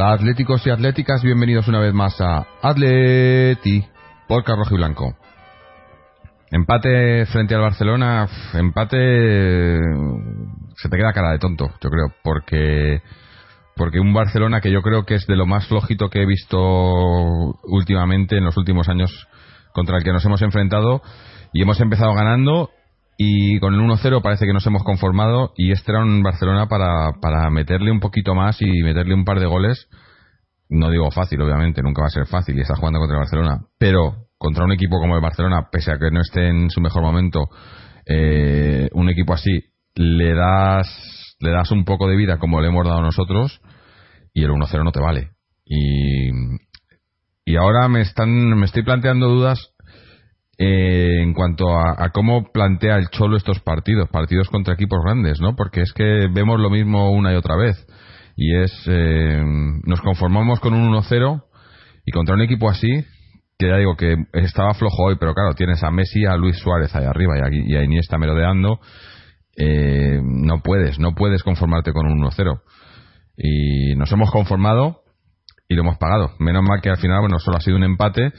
Hola atléticos y atléticas, bienvenidos una vez más a Atleti por Rojo y Blanco. Empate frente al Barcelona, empate se te queda cara de tonto, yo creo, porque porque un Barcelona que yo creo que es de lo más flojito que he visto últimamente en los últimos años contra el que nos hemos enfrentado y hemos empezado ganando y con el 1-0 parece que nos hemos conformado y este era un Barcelona para, para meterle un poquito más y meterle un par de goles. No digo fácil, obviamente, nunca va a ser fácil y está jugando contra el Barcelona, pero contra un equipo como el Barcelona, pese a que no esté en su mejor momento, eh, un equipo así le das, le das un poco de vida como le hemos dado nosotros y el 1-0 no te vale. Y, y ahora me están, me estoy planteando dudas eh, en cuanto a, cómo plantea el Cholo estos partidos, partidos contra equipos grandes, ¿no? Porque es que vemos lo mismo una y otra vez. Y es, eh, nos conformamos con un 1-0 y contra un equipo así, que ya digo que estaba flojo hoy, pero claro, tienes a Messi, a Luis Suárez ahí arriba y a, y a Iniesta merodeando eh, no puedes, no puedes conformarte con un 1-0. Y nos hemos conformado y lo hemos pagado. Menos mal que al final, bueno, solo ha sido un empate,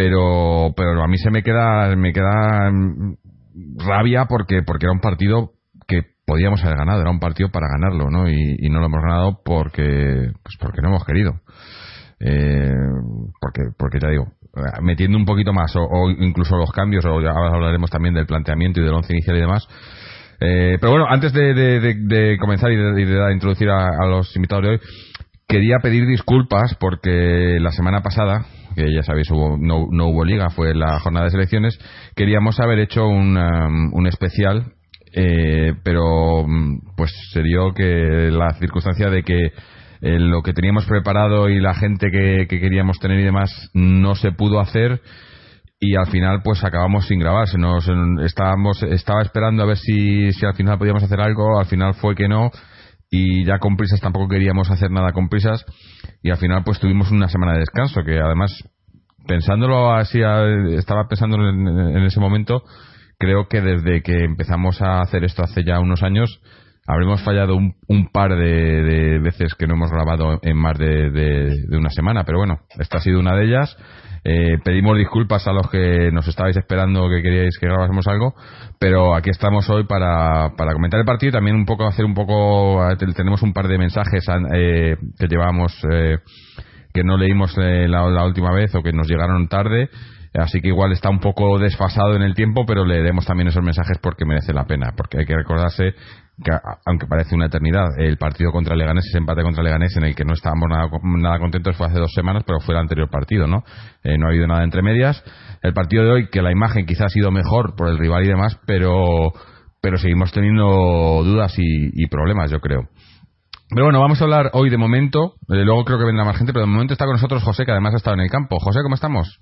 pero, pero a mí se me queda, me queda mm, rabia porque, porque era un partido que podíamos haber ganado, era un partido para ganarlo, ¿no? Y, no lo hemos ganado porque, pues porque no hemos querido. Eh, porque, porque ya digo, metiendo un poquito más, o, incluso los cambios, o ya hablaremos también del planteamiento y del once inicial y demás, eh, pero bueno, antes de, comenzar y de, introducir a, los invitados de hoy, quería pedir disculpas porque la semana pasada, que ya sabéis, hubo, no, hubo liga, fue la jornada de selecciones, queríamos haber hecho un, um, un especial, eh, pero mm, pues se dio que la circunstancia de que eh, lo que teníamos preparado y la gente que, que queríamos tener y demás no se pudo hacer y al final pues acabamos sin grabar. Nos estábamos estaba esperando a ver si, si al final podíamos hacer algo. Al final fue que no y ya con prisas tampoco queríamos hacer nada con prisas y al final pues tuvimos una semana de descanso que además pensándolo así estaba pensando en, ese momento creo que desde que empezamos a hacer esto hace ya unos años habremos fallado un, par de, veces que no hemos grabado en más de, una semana pero bueno esta ha sido una de ellas eh, pedimos disculpas a los que nos estabais esperando que queríais que grabásemos algo, pero aquí estamos hoy para, para comentar el partido y también un poco hacer un poco. Tenemos un par de mensajes eh, que llevamos eh, que no leímos la, última vez o que nos llegaron tarde. Así que igual está un poco desfasado en el tiempo, pero leeremos también esos mensajes porque merece la pena. Porque hay que recordarse aunque parece una eternidad, el partido contra Leganés, ese empate contra Leganés en el que no estábamos nada, nada contentos fue hace dos semanas, pero fue el anterior partido, ¿no? Eh, no ha habido nada entre medias. El partido de hoy, que la imagen quizás ha sido mejor por el rival y demás, pero, pero seguimos teniendo dudas y, problemas, yo creo. Pero bueno, vamos a hablar hoy de momento, eh, luego creo que vendrá más gente, pero de momento está con nosotros José, que además ha estado en el campo. José, ¿cómo estamos?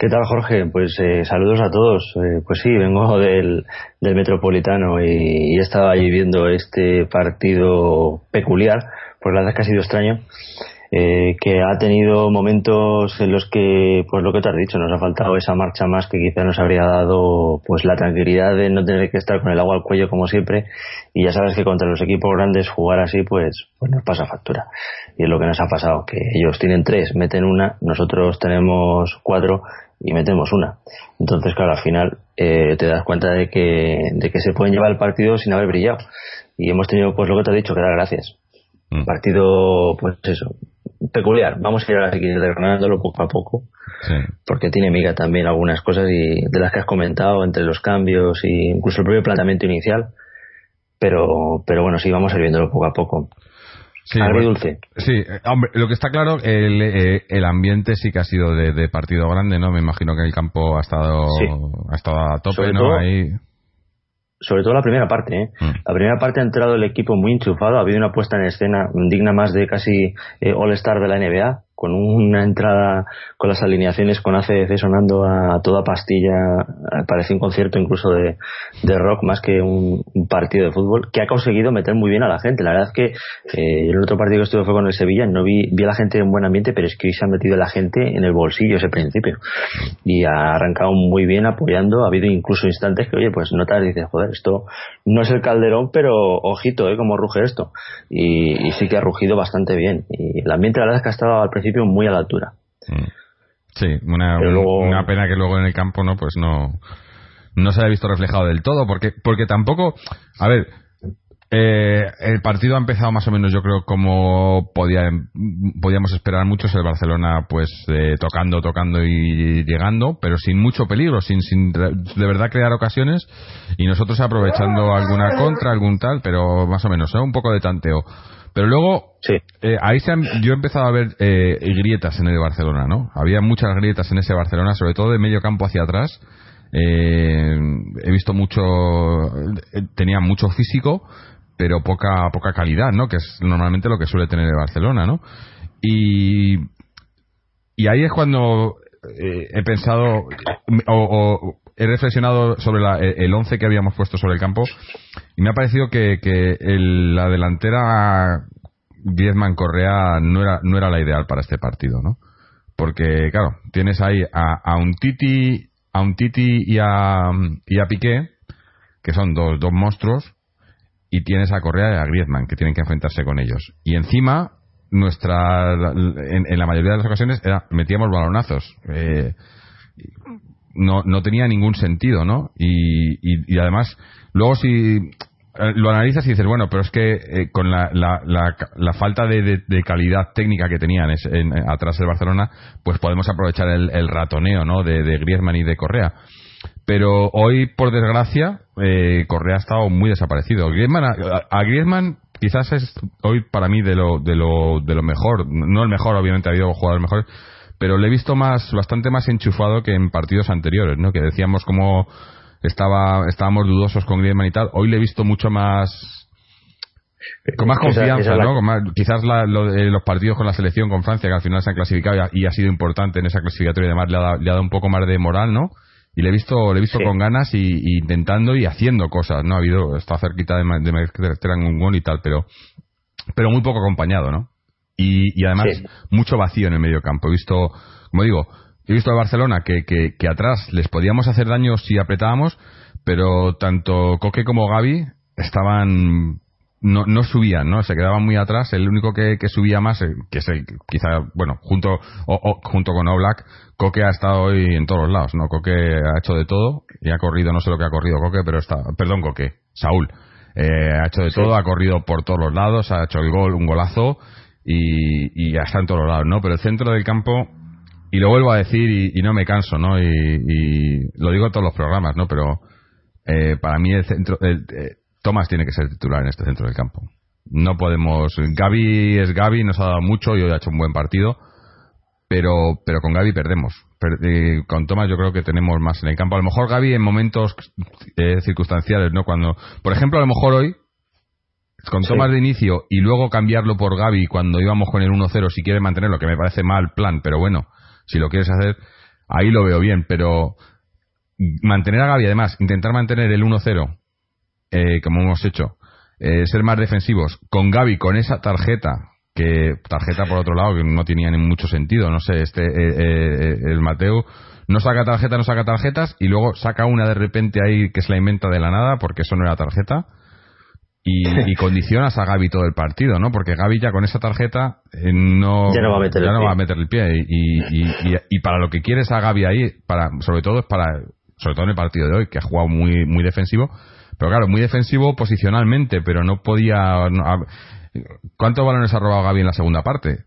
¿Qué tal, Jorge? Pues eh, saludos a todos. Eh, pues sí, vengo del, Metropolitano y, y, he estado allí viendo este partido peculiar, pues la verdad es que ha sido extraño eh, que ha tenido momentos en los que, pues lo que te has dicho, nos ha faltado esa marcha más que quizá nos habría dado pues la tranquilidad de no tener que estar con el agua al cuello como siempre y ya sabes que contra los equipos grandes jugar así pues, pues nos pasa factura y es lo que nos ha pasado, que ellos tienen tres, meten una, nosotros tenemos cuatro y metemos una. Entonces, claro, al final eh, te das cuenta de que, de que se pueden llevar el partido sin haber brillado. Y hemos tenido, pues lo que te he dicho, que dar gracias. Mm. partido, pues eso, peculiar. Vamos a ir a seguir desgranándolo poco a poco. Porque tiene miga también algunas cosas y de las que has comentado entre los cambios y incluso el propio planteamiento inicial. Pero, pero bueno, sí, vamos a ir viéndolo poco a poco. Sí, Agridulce. sí, eh, hombre, lo que está claro, el, eh, el ambiente sí que ha sido de, partido grande, ¿no? Me imagino que el campo ha estado, ha estado a tope, ¿no? Ahí sobre todo la primera parte. ¿eh? Mm. La primera parte ha entrado el equipo muy enchufado, ha habido una puesta en escena digna más de casi eh, All-Star de la NBA con una entrada con las alineaciones con ACDC sonando a toda pastilla, parece un concierto incluso de, de rock más que un, partido de fútbol, que ha conseguido meter muy bien a la gente. La verdad es que eh, el otro partido que estuve fue con el Sevilla, no vi, vi a la gente en buen ambiente, pero es que hoy se ha metido la gente en el bolsillo ese principio. Y ha arrancado muy bien apoyando, ha habido incluso instantes que, oye, pues notas y dices, joder, esto no es el calderón, pero ojito, ¿eh? Cómo ruge esto. Y, y sí que ha rugido bastante bien. Y el ambiente, la verdad es que ha estado al principio muy a la altura. Mm. Sí, una, una pena que luego en el campo no pues no no se haya visto reflejado del todo porque porque tampoco a ver eh, el partido ha empezado más o menos yo creo como podía, podíamos esperar muchos el Barcelona pues eh, tocando tocando y llegando pero sin mucho peligro sin, sin de verdad crear ocasiones y nosotros aprovechando alguna contra algún tal pero más o menos ¿eh? un poco de tanteo pero luego, eh, ahí se yo he empezado a ver eh, grietas en el Barcelona, ¿no? Había muchas grietas en ese Barcelona, sobre todo de medio campo hacia atrás. Eh, he visto mucho, tenía mucho físico, pero poca poca calidad, ¿no? Que es normalmente lo que suele tener el Barcelona, ¿no? Y, y ahí es cuando he pensado o, he reflexionado sobre el 11 que habíamos puesto sobre el campo y me ha parecido que, la delantera Griezmann Correa no era, no era la ideal para este partido, ¿no? Porque, claro, tienes ahí a, un Titi, a un Titi y a, y a Piqué, que son dos, dos monstruos, y tienes a Correa y a Griezmann, que tienen que enfrentarse con ellos. Y encima, nuestra en, la mayoría de las ocasiones era, metíamos balonazos. Eh, no, no tenía ningún sentido, ¿no? Y, y, además, luego si eh, lo analizas y dices, bueno, pero es que eh, con la, la, la, falta de, de, calidad técnica que tenían en, atrás del Barcelona, pues podemos aprovechar el, ratoneo, ¿no? De, de, Griezmann y de Correa. Pero hoy, por desgracia, eh, Correa ha estado muy desaparecido. Griezmann, a, Griezmann quizás es hoy para mí de lo, de lo, de lo mejor, no el mejor, obviamente ha habido jugadores mejores, pero le he visto más bastante más enchufado que en partidos anteriores, ¿no? Que decíamos como estaba estábamos dudosos con Griezmann y tal. Hoy le he visto mucho más con más confianza, ¿no? quizás los partidos con la selección, con Francia, que al final se han clasificado y ha, sido importante en esa clasificatoria y además le ha, dado, un poco más de moral, ¿no? Y le he visto, le he visto con ganas y, intentando y haciendo cosas, ¿no? Ha habido, está cerquita de, de meter un gol y tal, pero, pero muy poco acompañado, ¿no? Y, además mucho vacío en el medio campo. He visto, como digo, he visto a Barcelona que, que, atrás les podíamos hacer daño si apretábamos, pero tanto Coque como Gaby estaban no, no subían, ¿no? Se quedaban muy atrás. El único que, que subía más, eh, que es el, quizá, bueno, junto, o, junto con Oblak, Coque ha estado hoy en todos los lados, ¿no? Coque ha hecho de todo y ha corrido, no sé lo que ha corrido Coque, pero está, perdón, Coque, Saúl, eh, ha hecho de todo, ha corrido por todos los lados, ha hecho el gol, un golazo y, ya está en todos lados, ¿no? Pero el centro del campo, y lo vuelvo a decir y, no me canso, ¿no? Y, lo digo en todos los programas, ¿no? Pero eh, para mí el centro, el, eh, Tomás tiene que ser titular en este centro del campo. No podemos, Gaby es Gaby, nos ha dado mucho y hoy ha hecho un buen partido, pero, pero con Gaby perdemos. Eh, con Tomás yo creo que tenemos más en el campo. A lo mejor Gaby en momentos circunstanciales, ¿no? Cuando, por ejemplo, a lo mejor hoy con Tomás de inicio y luego cambiarlo por Gaby cuando íbamos con el 1-0 si quiere mantenerlo, que me parece mal plan, pero bueno, si lo quieres hacer, ahí lo veo bien, pero mantener a Gaby, además, intentar mantener el 1-0, eh, como hemos hecho, eh, ser más defensivos, con Gaby, con esa tarjeta, que tarjeta por otro lado, que no tenía ni mucho sentido, no sé, este, eh, el Mateo no saca tarjeta, no saca tarjetas, y luego saca una de repente ahí que se la inventa de la nada, porque eso no era tarjeta y, condicionas a Gaby todo el partido, ¿no? Porque Gaby ya con esa tarjeta eh, no, ya no va a meter, el, no pie. Va a meter el pie. Y, y, para lo que quieres a Gaby ahí, para, sobre todo es para, sobre todo en el partido de hoy, que ha jugado muy, muy defensivo, pero claro, muy defensivo posicionalmente, pero no podía. No, ¿Cuántos balones ha robado Gaby en la segunda parte?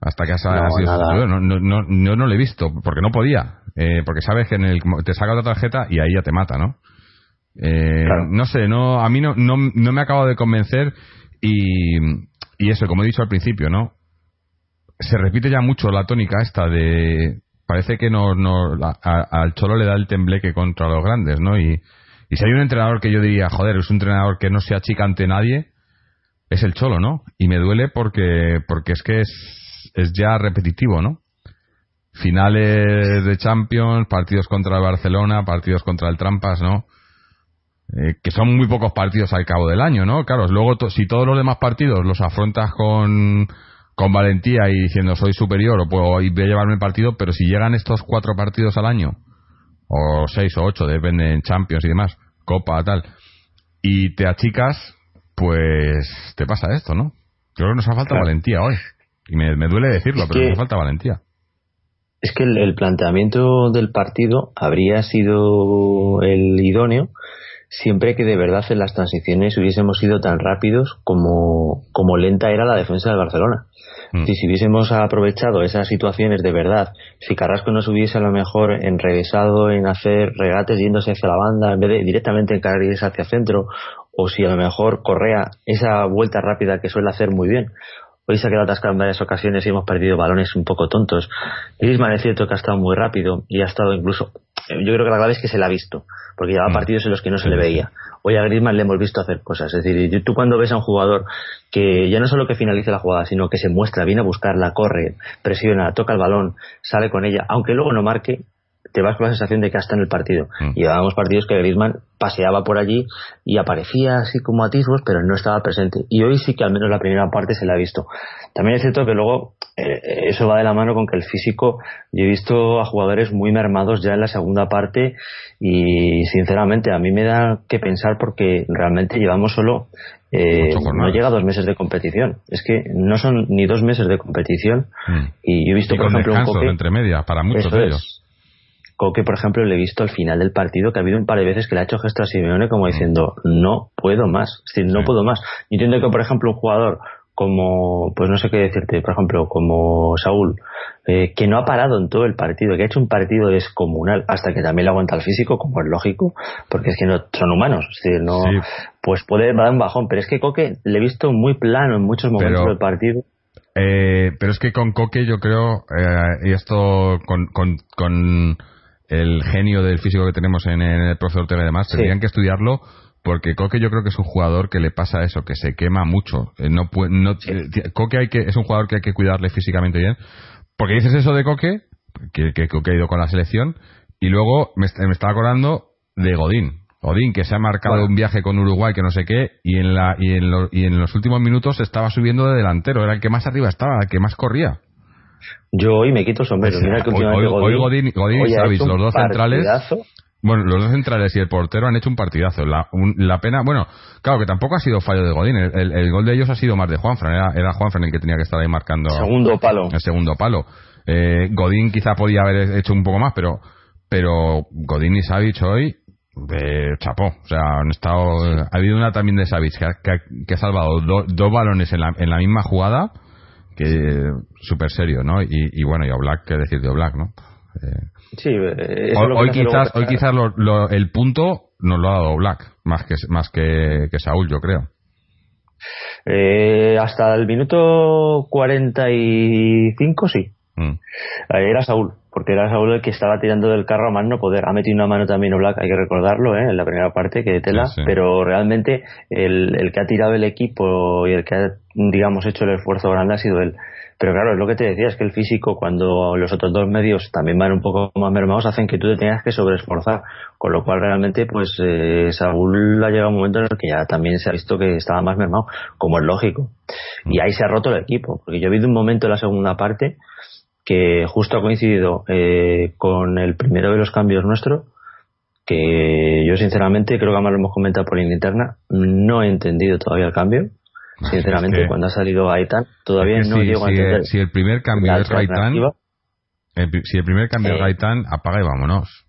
Hasta que ha, no, sido no, no, no, no, no, le he visto, porque no podía. Eh, porque sabes que en el, te saca otra tarjeta y ahí ya te mata, ¿no? Eh, no sé, no, a mí no, no, no me acabo de convencer y, y eso, como he dicho al principio, ¿no? Se repite ya mucho la tónica esta de. Parece que no, no al Cholo le da el tembleque contra los grandes, ¿no? Y, y si hay un entrenador que yo diría, joder, es un entrenador que no se achica ante nadie, es el Cholo, ¿no? Y me duele porque, porque es que es, es ya repetitivo, ¿no? Finales de Champions, partidos contra el Barcelona, partidos contra el Trampas, ¿no? Eh, que son muy pocos partidos al cabo del año, ¿no? Claro, luego si todos los demás partidos los afrontas con, con valentía y diciendo soy superior o puedo voy a llevarme el partido, pero si llegan estos cuatro partidos al año, o seis o ocho, depende en Champions y demás, Copa, tal, y te achicas, pues te pasa esto, ¿no? Yo creo que nos ha falta valentía hoy. Y me, duele decirlo, pero nos falta valentía. Es que el, el planteamiento del partido habría sido el idóneo siempre que de verdad en las transiciones hubiésemos sido tan rápidos como, como lenta era la defensa del Barcelona. Mm. Si, hubiésemos aprovechado esas situaciones de verdad, si Carrasco nos hubiese a lo mejor enrevesado en hacer regates yéndose hacia la banda en vez de directamente encargarse hacia centro, o si a lo mejor Correa esa vuelta rápida que suele hacer muy bien, Hoy se ha quedado atascado en varias ocasiones y hemos perdido balones un poco tontos. Griezmann es cierto que ha estado muy rápido y ha estado incluso... Yo creo que la clave es que se la ha visto, porque llevaba mm. partidos en los que no se le veía. Hoy a Griezmann le hemos visto hacer cosas. Es decir, tú cuando ves a un jugador que ya no solo que finalice la jugada, sino que se muestra, viene a buscarla, corre, presiona, toca el balón, sale con ella, aunque luego no marque, te vas con la sensación de que hasta en el partido. Mm. Llevábamos partidos que Griezmann paseaba por allí y aparecía así como atisbos, pero no estaba presente. Y hoy sí que al menos la primera parte se la ha visto. También es cierto que luego eso va de la mano con que el físico, yo he visto a jugadores muy mermados ya en la segunda parte y sinceramente a mí me da que pensar porque realmente llevamos solo eh, no llega a dos meses de competición. Es que no son ni dos meses de competición. Mm. Y yo he visto, por ejemplo, un Coque, entre media para muchos de ellos. Coque, por ejemplo, le he visto al final del partido que ha habido un par de veces que le ha hecho gesto a Simeone como diciendo, no puedo más. Es decir, no puedo más. Yo entiendo que, por ejemplo, un jugador como, pues no sé qué decirte, por ejemplo, como Saúl, eh, que no ha parado en todo el partido, que ha hecho un partido descomunal, hasta que también le aguanta el físico, como es lógico, porque es que no son humanos, es decir, no, pues puede dar un bajón, pero es que Coque le he visto muy plano en muchos momentos del partido. Eh, pero es que con Coque yo creo, eh, y esto con, con, con el genio del físico que tenemos en, el profesor Ortega y demás, tendrían que estudiarlo porque Coque yo creo que es un jugador que le pasa eso, que se quema mucho. Eh, no, no, eh, Coque hay que, es un jugador que hay que cuidarle físicamente bien. Porque dices eso de Coque, que, que Coque ha ido con la selección, y luego me, estaba acordando de Godín. Godín, que se ha marcado un viaje con Uruguay, que no sé qué, y en, la, y, en y en los últimos minutos estaba subiendo de delantero, era el que más arriba estaba, el que más corría. Yo hoy me quito el sombrero. Mira que hoy, hoy, Godín, y Savic, los dos centrales. Bueno, los dos centrales y el portero han hecho un partidazo. La, la pena, bueno, claro que tampoco ha sido fallo de Godín. El, el, gol de ellos ha sido más de Juanfran. Era, era Juanfran el que tenía que estar ahí marcando. Segundo palo. El segundo palo. Eh, Godín quizá podía haber hecho un poco más, pero pero Godín y Savic hoy de chapó. O sea, han estado. Ha habido una también de Savic que ha, que, ha salvado dos balones en la, en la misma jugada que súper serio, ¿no? Y, bueno, y Oblak, ¿qué decir de Oblak, no? Eh, sí, eh, hoy, quizás, hoy quizás el punto nos lo ha dado Black más que más que, que Saúl, yo creo. Eh, hasta el minuto 45 sí. Mm. Era Saúl, porque era Saúl el que estaba tirando del carro a más no poder. Ha metido una mano también Black, hay que recordarlo, ¿eh? en la primera parte, que de tela, pero realmente el, el que ha tirado el equipo y el que ha digamos, hecho el esfuerzo grande ha sido él. Pero claro, es lo que te decía, es que el físico, cuando los otros dos medios también van un poco más mermados, hacen que tú te tengas que sobreesforzar. Con lo cual, realmente, pues eh, Saúl ha llegado un momento en el que ya también se ha visto que estaba más mermado, como es lógico. Y ahí se ha roto el equipo. Porque yo he visto un momento en la segunda parte que justo ha coincidido eh, con el primero de los cambios nuestro, que yo sinceramente, creo que además lo hemos comentado por línea interna, no he entendido todavía el cambio Sinceramente, cuando ha salido Gaitán, todavía no llego a entender. si el primer cambio es Gaitán, si el primer cambio es Gaitán, apaga y vámonos.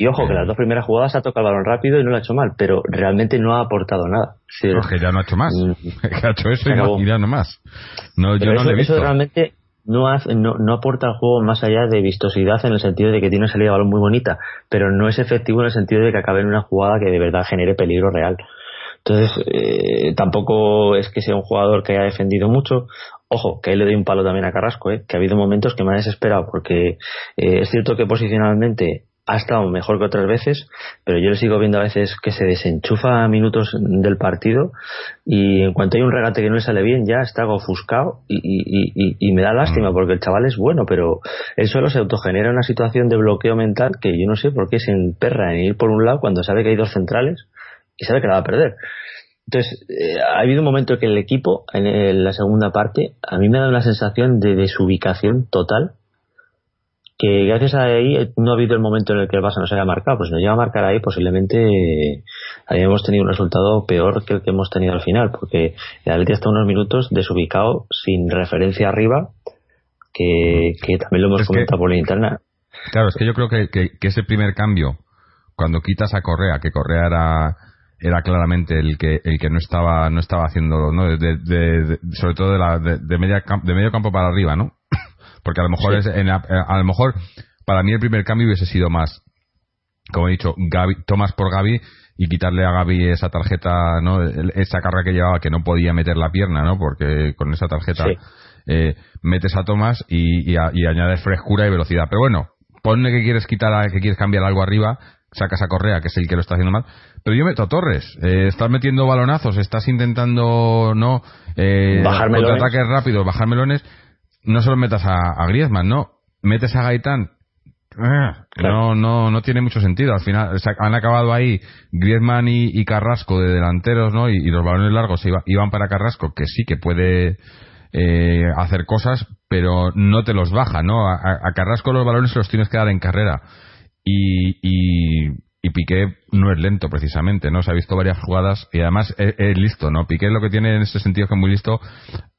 Y ojo, que las dos primeras jugadas ha tocado el balón rápido y no lo ha hecho mal, pero realmente no ha aportado nada. no, es que ya no ha hecho más. Mm. que ha hecho eso y, ya no más. No, yo no eso, he visto. Eso realmente no, no, no, aporta al juego más allá de vistosidad en el sentido de que tiene una salida de balón muy bonita, pero no es efectivo en el sentido de que acabe en una jugada que de verdad genere peligro real. Entonces, eh, tampoco es que sea un jugador que haya defendido mucho. Ojo, que ahí le doy un palo también a Carrasco, eh, que ha habido momentos que me ha desesperado, porque eh, es cierto que posicionalmente ha estado mejor que otras veces, pero yo le sigo viendo a veces que se desenchufa a minutos del partido y en cuanto hay un regate que no le sale bien ya está ofuscado y, y, y, me da lástima mm. porque el chaval es bueno, pero él solo se autogenera una situación de bloqueo mental que yo no sé por qué se emperra en ir por un lado cuando sabe que hay dos centrales y sabe que la va a perder. Entonces, eh, ha habido un momento en que el equipo, en, la segunda parte, a mí me ha dado una sensación de desubicación total, que gracias a ahí no ha habido el momento en el que el Barça no se haya marcado. Pues si nos llega a marcar ahí, posiblemente eh, habíamos tenido un resultado peor que el que hemos tenido al final, porque el Atleti hasta unos minutos desubicado, sin referencia arriba, que, también lo hemos comentado por la interna. Claro, es que yo creo que, que ese primer cambio, cuando quitas a Correa, que Correa era era claramente el que el que no estaba no estaba haciéndolo no de, sobre todo de, la, de, media, de medio campo para arriba no porque a lo mejor es en a lo mejor para mí el primer cambio hubiese sido más como he dicho Gaby, Tomás por Gaby y quitarle a Gaby esa tarjeta no esa carga que llevaba que no podía meter la pierna no porque con esa tarjeta eh, metes a Tomás y, y, y añades frescura y velocidad. Pero bueno ponle que quieres quitar que quieres cambiar algo arriba sacas a Correa, que es el que lo está haciendo mal. Pero yo meto a Torres. Eh, estás metiendo balonazos, estás intentando no eh, bajar ataques rápidos, bajar melones. No solo metas a, Griezmann, no. Metes a Gaitán. Ah, no, no, no tiene mucho sentido. Al final han acabado ahí Griezmann y, Carrasco de delanteros, ¿no? Y, los balones largos iban para Carrasco, que sí que puede eh, hacer cosas, pero no te los baja, ¿no? a Carrasco los balones se los tienes que dar en carrera y, y, Piqué no es lento precisamente, ¿no? Se ha visto varias jugadas y además es, listo, ¿no? Piqué lo que tiene en ese sentido es que es muy listo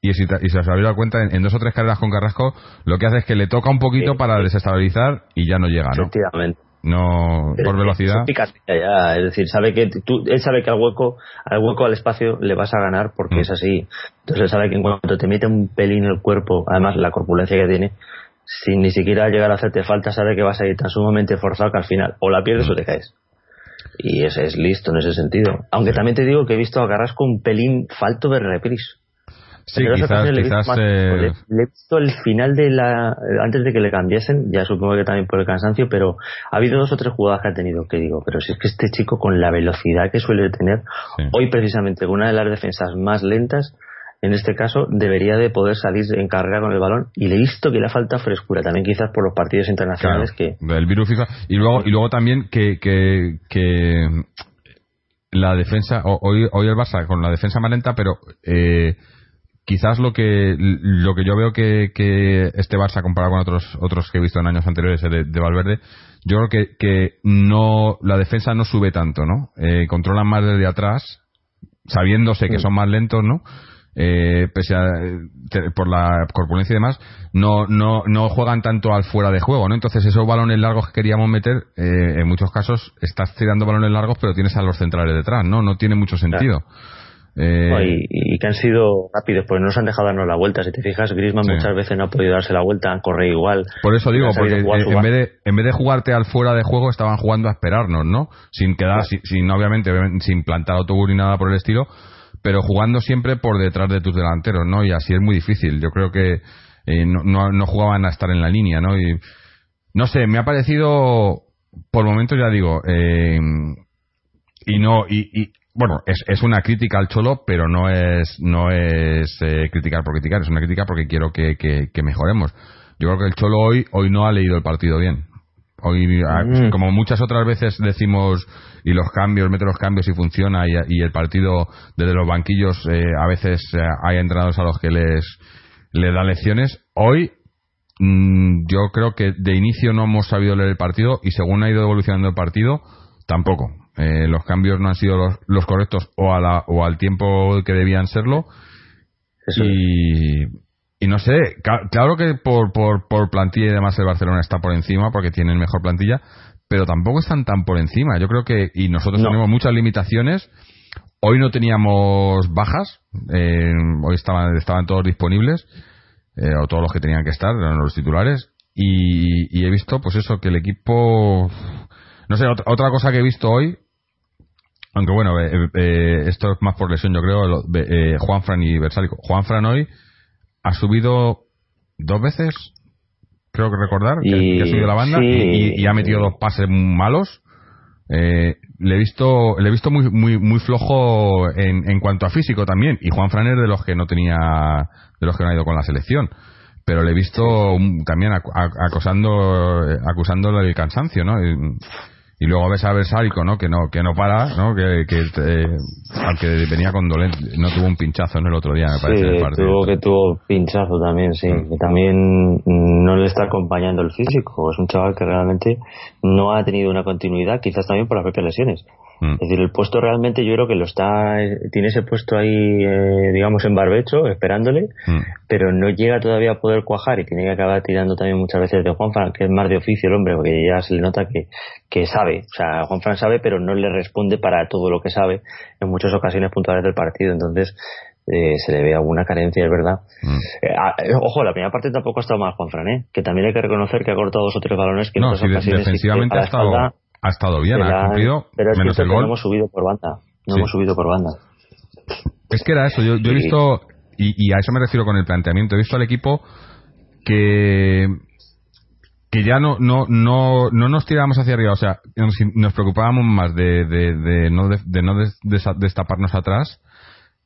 y si, y se os habéis dado cuenta, en, dos o tres carreras con Carrasco lo que hace es que le toca un poquito para desestabilizar y ya no llega, ¿no? Efectivamente. No, por velocidad. es decir, sabe que tú, él sabe que al hueco, al hueco, al espacio le vas a ganar porque mm. es así. Entonces él sabe que en cuanto te mete un pelín el cuerpo, además la corpulencia que tiene, sin ni siquiera llegar a hacerte falta, sabe que vas a ir tan sumamente forzado que al final o la pierdes o te caes. Y ese es listo en ese sentido. Aunque también te digo que he visto a Carrasco un pelín falto de repris. Sí, quizás, le, quizás eh, le, he visto el final de la antes de que le cambiasen, ya supongo que también por el cansancio, pero ha habido dos o tres jugadas que ha tenido que digo, pero si es que este chico con la velocidad que suele tener, hoy precisamente con una de las defensas más lentas, en este caso debería de poder salir en carrera con el balón. Y le he visto que le falta frescura también quizás por los partidos internacionales que el virus FIFA. Y luego y luego también que, que, que la defensa hoy hoy el Barça con la defensa más lenta pero eh, quizás lo que lo que yo veo que, que este Barça comparado con otros otros que he visto en años anteriores de, de Valverde yo creo que, que no la defensa no sube tanto no eh, controlan más desde atrás sabiéndose que son más lentos no eh, pese a por la corpulencia y demás, no, no, no juegan tanto al fuera de juego, ¿no? Entonces esos balones largos que queríamos meter, eh, en muchos casos estás tirando balones largos, pero tienes a los centrales detrás, ¿no? No tiene mucho sentido. Eh, y, que han sido rápidos, pues no se han dejado darnos la vuelta. Si te fijas, Grisman muchas veces no ha podido darse la vuelta, corre igual. Por eso digo, porque en vez, de, en vez de jugarte al fuera de juego, estaban jugando a esperarnos, ¿no? Sin quedar, sin, obviamente, sin plantar autobús ni nada por el estilo, pero jugando siempre por detrás de tus delanteros, ¿no? Y así es muy difícil. Yo creo que eh, no, no, jugaban a estar en la línea, ¿no? Y no sé, me ha parecido, por momentos ya digo, eh, y no, y, bueno, es, es una crítica al Cholo, pero no es, no es eh, criticar por criticar, es una crítica porque quiero que, que, mejoremos. Yo creo que el Cholo hoy, hoy no ha leído el partido bien. Hoy, mm. como muchas otras veces decimos, y los cambios, mete los cambios y funciona, y, el partido desde los banquillos eh, a veces eh, hay entrenados a los que les, les dan lecciones. Hoy mm, yo creo que de inicio no hemos sabido leer el partido y según ha ido evolucionando el partido, tampoco. Eh, los cambios no han sido los, correctos o, a la, o al tiempo que debían serlo. y, y, no sé, claro que por, por, por plantilla y demás el Barcelona está por encima porque tienen mejor plantilla, pero tampoco están tan por encima. Yo creo que, y nosotros tenemos muchas limitaciones. Hoy no teníamos bajas, eh, hoy estaban, estaban todos disponibles, eh, o todos los que tenían que estar, eran los titulares, y, y, he visto, pues eso, que el equipo. No sé, otra, otra cosa que he visto hoy, aunque bueno, eh, eh, esto es más por lesión, yo creo. Eh, Juan Fran y Versálico. Juan Fran hoy ha subido dos veces, creo que recordar, que, ha subido la banda y, ha metido dos pases malos. le he visto le he visto muy muy muy flojo en, en cuanto a físico también. Y Juan Fran es de los que no tenía de los que no ha ido con la selección. Pero le he visto también acosando acusándole el cansancio no y luego ves a Bersálico, ¿no? Que no, que no para, ¿no? Que, que eh, aunque venía con dolente, no tuvo un pinchazo en el otro día, me parece. Sí, el tuvo que tuvo pinchazo también, sí. Mm. Que también no le está acompañando el físico. Es un chaval que realmente no ha tenido una continuidad, quizás también por las propias lesiones. Mm. Es decir, el puesto realmente yo creo que lo está, tiene ese puesto ahí, eh, digamos, en barbecho, esperándole, mm. pero no llega todavía a poder cuajar y tiene que acabar tirando también muchas veces de Juanfran, que es más de oficio el hombre, porque ya se le nota que, que sabe. O sea, Juanfran sabe, pero no le responde para todo lo que sabe en muchas ocasiones puntuales del partido. Entonces, eh, se le ve alguna carencia, es verdad. Mm. Eh, ah, ojo, la primera parte tampoco ha estado mal Juanfran, ¿eh? que también hay que reconocer que ha cortado dos o tres balones que en otras ocasiones defensivamente ha estado, ha estado bien, ha cumplido pero es menos el gol. No hemos subido por banda, no hemos subido por banda. Es que era eso, yo, he visto, y, a eso me refiero con el planteamiento, he visto al equipo que que ya no no no no nos tirábamos hacia arriba, o sea, nos, preocupábamos más de, de, de no, de, no destaparnos atrás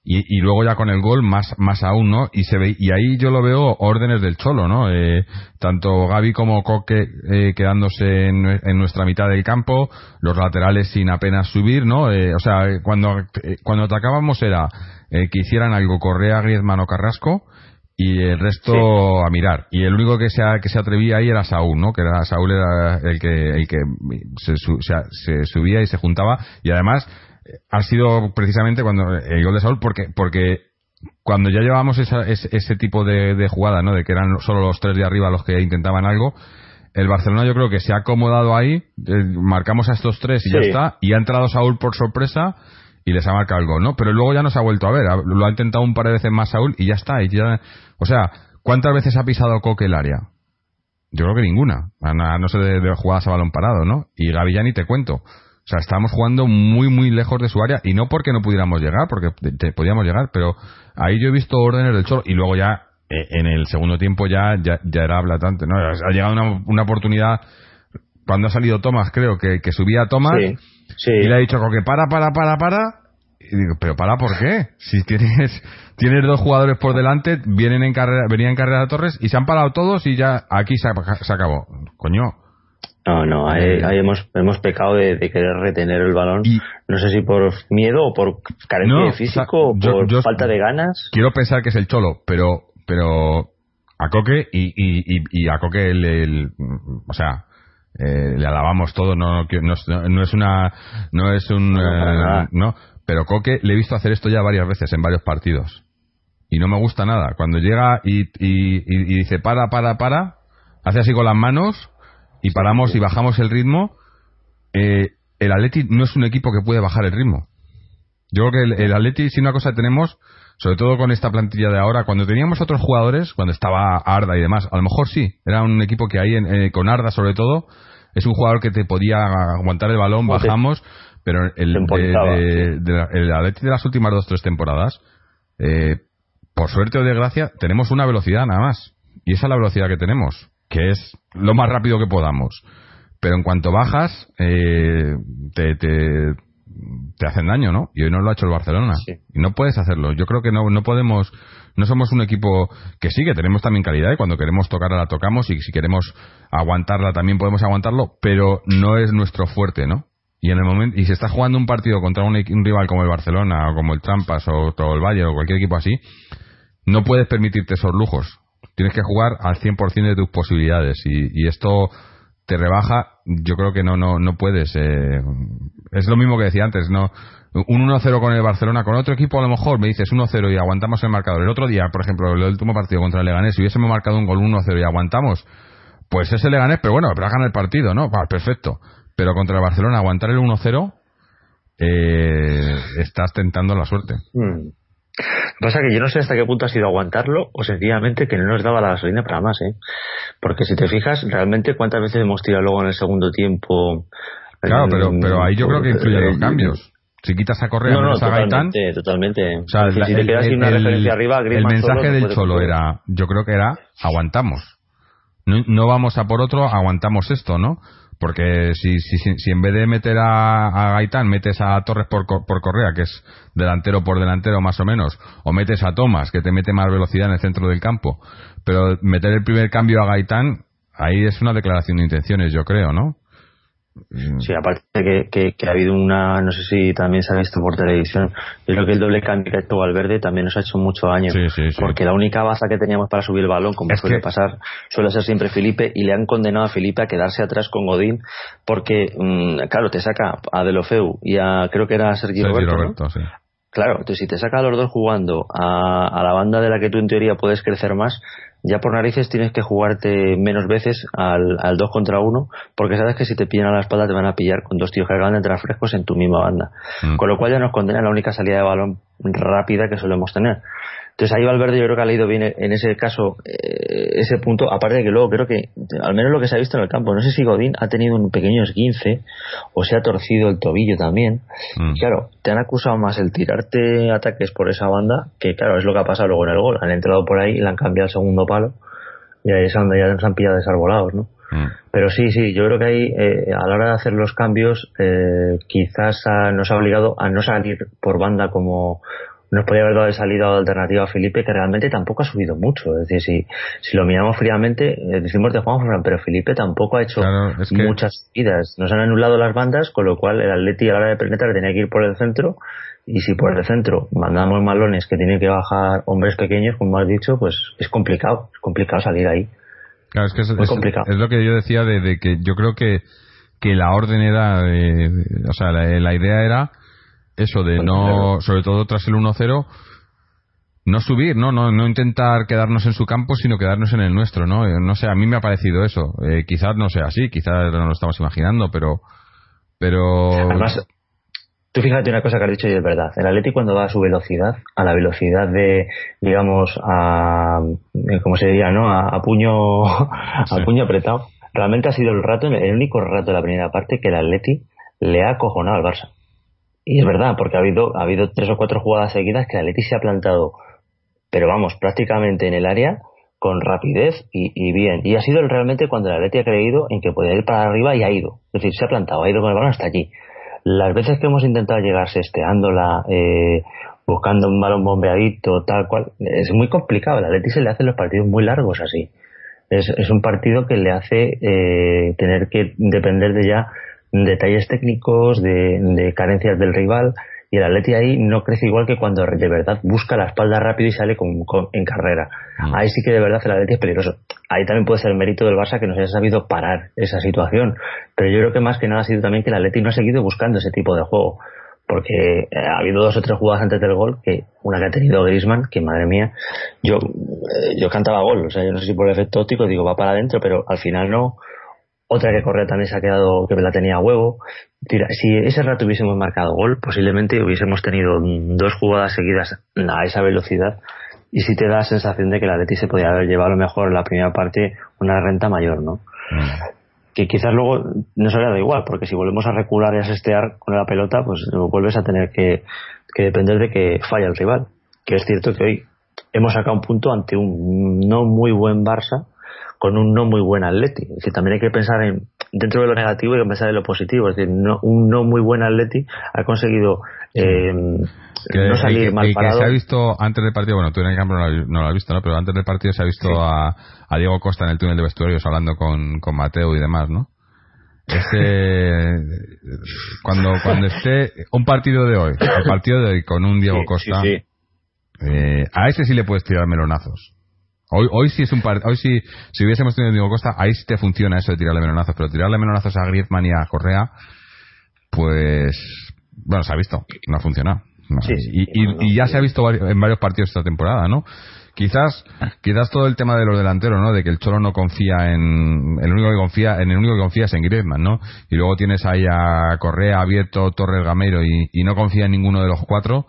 y, y, luego ya con el gol más más aún no y se ve y ahí yo lo veo órdenes del cholo no eh, tanto Gaby como Coque eh, quedándose en, en, nuestra mitad del campo los laterales sin apenas subir no eh, o sea cuando eh, cuando atacábamos era eh, que hicieran algo Correa Griezmann o Carrasco y el resto a mirar. Y el único que se que se atrevía ahí era Saúl no que era Saúl era el que el que se, se subía y se juntaba. Y además ha sido precisamente cuando el gol de Saúl porque porque cuando ya llevábamos ese, tipo de, jugada, ¿no? De que eran solo los tres de arriba los que intentaban algo, el Barcelona yo creo que se ha acomodado ahí, eh, marcamos a estos tres y ya está, y ha entrado Saúl por sorpresa y les ha marcado el gol, ¿no? Pero luego ya no se ha vuelto a ver, lo ha intentado un par de veces más Saúl y ya está, y ya, o sea, ¿cuántas veces ha pisado Coque el área? Yo creo que ninguna, a no ser de, jugadas a balón parado, ¿no? Y Gavillani te cuento. O sea, estábamos jugando muy, muy lejos de su área y no porque no pudiéramos llegar, porque podíamos llegar, pero ahí yo he visto órdenes del Cholo y luego ya eh, en el segundo tiempo ya, ya, era blatante, ¿no? Ha llegado una, una oportunidad cuando ha salido Tomás, creo que, que subía a Tomás y le ha dicho que para, para, para, para. Y digo, pero para, ¿por qué? Si tienes, tienes dos jugadores por delante, vienen en carrera, venían en carrera de Torres y se han parado todos y ya aquí se, se acabó. Coño, no, no, ahí, eh, hemos, hemos pecado de, querer retener el balón. no sé si por miedo o por carencia de físico o, por falta de ganas. Quiero pensar que es el cholo, pero pero a Coque y, y, y, a Coque el, o sea, eh, le alabamos todo, no, no, no, es una, no es un, eh, no, pero Coque le he visto hacer esto ya varias veces en varios partidos y no me gusta nada. Cuando llega y, y, y dice para, para, para, hace así con las manos y paramos y bajamos el ritmo, eh, el Atleti no es un equipo que puede bajar el ritmo. Yo creo que el, Atleti, si una cosa tenemos, sobre todo con esta plantilla de ahora, cuando teníamos otros jugadores, cuando estaba Arda y demás, a lo mejor sí, era un equipo que ahí, eh, con Arda sobre todo, es un jugador que te podía aguantar el balón, bajamos, pero el, el Atleti de las últimas dos tres temporadas, eh, por suerte o desgracia, tenemos una velocidad nada más. Y esa es la velocidad que tenemos que es lo más rápido que podamos. Pero en cuanto bajas, eh, te, te, te hacen daño, ¿no? Y hoy no lo ha hecho el Barcelona. Y no puedes hacerlo. Yo creo que no, no podemos, no somos un equipo que sí, que tenemos también calidad y cuando queremos tocarla la tocamos y si queremos aguantarla también podemos aguantarlo, pero no es nuestro fuerte, ¿no? Y en el momento, y si estás jugando un partido contra un, rival como el Barcelona o como el Trampas o, o el Valle o cualquier equipo así, no puedes permitirte esos lujos. Tienes que jugar al 100% de tus posibilidades y, esto te rebaja, yo creo que no no no puedes. Eh, es lo mismo que decía antes, no un 1-0 con el Barcelona, con otro equipo a lo mejor me dices 1-0 y aguantamos el marcador. El otro día, por ejemplo, el último partido contra el Leganés, si hubiésemos marcado un gol 1-0 y aguantamos, pues ese Leganés, pero bueno, pero hagan el partido, ¿no? perfecto. Pero contra el Barcelona, aguantar el 1-0, eh, estás tentando la suerte. Mm. Pasa que yo no sé hasta qué punto ha sido aguantarlo o sencillamente que no nos daba la gasolina para más, ¿eh? Porque si te fijas, realmente cuántas veces hemos tirado luego en el segundo tiempo. Claro, pero, pero ahí yo creo que influyen los cambios. Si quitas a Correa, no, no, a Gaitán. Totalmente. O sea, si te quedas sin una referencia arriba, el mensaje del Cholo era, yo creo que era, aguantamos. No, no vamos a por otro, aguantamos esto, ¿no? Porque si, si, si, en vez de meter a, a Gaitán, metes a Torres por, por, Correa, que es delantero por delantero más o menos, o metes a Tomás, que te mete más velocidad en el centro del campo, pero meter el primer cambio a Gaitán, ahí es una declaración de intenciones, yo creo, ¿no? Mm. Sí, aparte que, que, ha habido una, no sé si también se ha visto por televisión, yo creo que el doble cambio que ha hecho Valverde también nos ha hecho mucho daño, porque la única baza que teníamos para subir el balón, como suele pasar, suele ser siempre Felipe, y le han condenado a Felipe a quedarse atrás con Godín, porque, mm, claro, te saca a Delofeu y a, creo que era Sergio, Roberto, Claro, entonces si te saca a los dos jugando a, a la banda de la que tú en teoría puedes crecer más, ya por narices tienes que jugarte menos veces al, al 2 contra 1 porque sabes que si te pillan a la espalda te van a pillar con dos tíos que acaban de entrar frescos en tu misma banda. Mm. Con lo cual ya nos condena la única salida de balón rápida que solemos tener. Entonces ahí Valverde yo creo que ha leído bien en ese caso eh, ese punto, aparte de que luego creo que, al menos lo que se ha visto en el campo, no sé si Godín ha tenido un pequeño esguince o se ha torcido el tobillo también. Mm. Claro, te han acusado más el tirarte ataques por esa banda, que claro, es lo que ha pasado luego en el gol. Han entrado por ahí y le han cambiado el segundo palo y ahí es donde ya nos han pillado desarbolados, ¿no? Mm. Pero sí, sí, yo creo que ahí eh, a la hora de hacer los cambios eh, quizás nos ha obligado a no salir por banda como nos podría haber dado de salida alternativa a Felipe, que realmente tampoco ha subido mucho. Es decir, si, si lo miramos fríamente, eh, decimos de Juan pero Felipe tampoco ha hecho muchas idas. Nos han anulado las bandas, con lo cual el Atleti a la hora de penetrar tenía que ir por el centro. Y si por el centro mandamos malones que tienen que bajar hombres pequeños, como has dicho, pues es complicado. Es complicado salir ahí. Claro, es que es, complicado. es lo que yo decía de, que yo creo que, que la orden era, o sea, la idea era eso de no, sobre todo tras el 1-0, no subir, ¿no? ¿no? No intentar quedarnos en su campo, sino quedarnos en el nuestro, ¿no? Eh, no sé, a mí me ha parecido eso. Eh, quizás no sea así, quizás no lo estamos imaginando, pero. pero Además, tú fíjate una cosa que has dicho y es verdad. El Atleti cuando va a su velocidad, a la velocidad de, digamos, a. Eh, ¿Cómo se diría, no? A, puño, a puño apretado. Realmente ha sido el rato, el único rato de la primera parte que el Atleti le ha acojonado al Barça. Y es verdad, porque ha habido, ha habido tres o cuatro jugadas seguidas que Atleti se ha plantado, pero vamos, prácticamente en el área con rapidez y, bien. Y ha sido realmente cuando el Atleti ha creído en que puede ir para arriba y ha ido. Es decir, se ha plantado, ha ido con el balón hasta allí. Las veces que hemos intentado llegar sesteándola, eh, buscando un balón bombeadito, tal cual, es muy complicado. El Atleti se le hacen los partidos muy largos así. Es, es un partido que le hace eh, tener que depender de ya detalles técnicos, de, carencias del rival, y el Atleti ahí no crece igual que cuando de verdad busca la espalda rápido y sale con, en carrera. Mm. Ahí sí que de verdad el Atleti es peligroso. Ahí también puede ser el mérito del Barça que nos haya sabido parar esa situación. Pero yo creo que más que nada ha sido también que el Atleti no ha seguido buscando ese tipo de juego. Porque eh, ha habido dos o tres jugadas antes del gol, que una que ha tenido Griezmann, que madre mía, yo, eh, yo cantaba gol. O sea, yo no sé si por el efecto óptico digo va para adentro, pero al final no otra que Correa también se ha quedado, que la tenía a huevo. si ese rato hubiésemos marcado gol, posiblemente hubiésemos tenido dos jugadas seguidas a esa velocidad. Y si te da la sensación de que la Leti se podía haber llevado a lo mejor en la primera parte una renta mayor, ¿no? Mm. Que quizás luego no se dado igual, porque si volvemos a recular y a sestear con la pelota, pues vuelves a tener que, que depender de que falla el rival. Que es cierto que hoy hemos sacado un punto ante un no muy buen Barça, con un no muy buen Atleti. Es también hay que pensar en dentro de lo negativo hay que pensar en lo positivo. Es decir, no, un no muy buen Atleti ha conseguido eh, no salir mal parado. Que se ha visto antes del partido, bueno, tú en el campo no lo, has visto, ¿no? Pero antes del partido se ha visto a, a, Diego Costa en el túnel de vestuarios hablando con, con Mateo y demás, ¿no? Ese, cuando, cuando esté un partido de hoy, el partido de hoy con un Diego Costa, eh, a ese sí le puedes tirar melonazos. Hoy, hoy sí es un hoy sí, si hubiésemos tenido Diego Costa, ahí sí te funciona eso de tirarle melonazos, pero tirarle melonazos a Griezmann y a Correa, pues, bueno, se ha visto, no ha funcionado. y, y, ya se ha visto en varios partidos esta temporada, ¿no? Quizás, quizás todo el tema de los delanteros, ¿no? De que el Cholo no confía en, el único que confía, en el único que confía es en Griezmann, ¿no? Y luego tienes ahí a Correa, Abierto, Torres, Gameiro y, y no confía en ninguno de los cuatro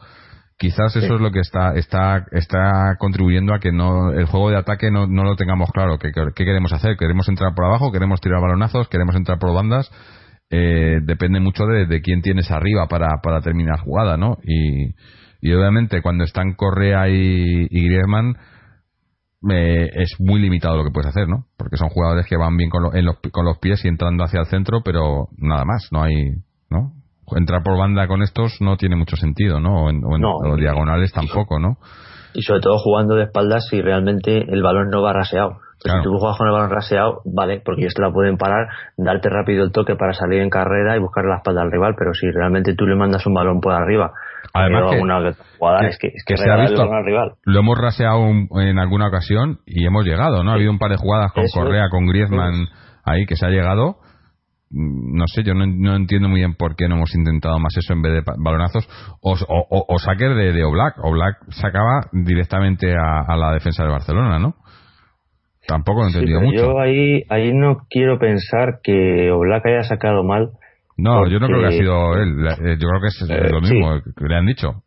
quizás eso es lo que está está está contribuyendo a que no el juego de ataque no, no lo tengamos claro qué queremos hacer queremos entrar por abajo queremos tirar balonazos queremos entrar por bandas eh, depende mucho de, de, quién tienes arriba para, para terminar jugada no y, y obviamente cuando están Correa y, y Griezmann eh, es muy limitado lo que puedes hacer no porque son jugadores que van bien con, en los, con los pies y entrando hacia el centro pero nada más no hay no entrar por banda con estos no tiene mucho sentido, ¿no? O en, o diagonales tampoco, ¿no? Y sobre todo jugando de espaldas si realmente el balón no va raseado. Si tú juegas con el balón raseado, vale, porque ellos te la pueden parar, darte rápido el toque para salir en carrera y buscar la espalda al rival, pero si realmente tú le mandas un balón por arriba, Además que, una jugada, es que, es que, se ha visto, al rival. lo hemos raseado en alguna ocasión y hemos llegado, ¿no? Ha habido un par de jugadas con Correa, con Griezmann ahí que se ha llegado no sé, yo no, entiendo muy bien por qué no hemos intentado más eso en vez de balonazos o, o, o saque de, de Oblak. Oblak sacaba directamente a, la defensa de Barcelona, ¿no? Tampoco lo he entendido mucho. Yo ahí, ahí no quiero pensar que Oblak haya sacado mal. No, yo no creo que ha sido él. Eh, yo creo que es eh, lo mismo que le han dicho.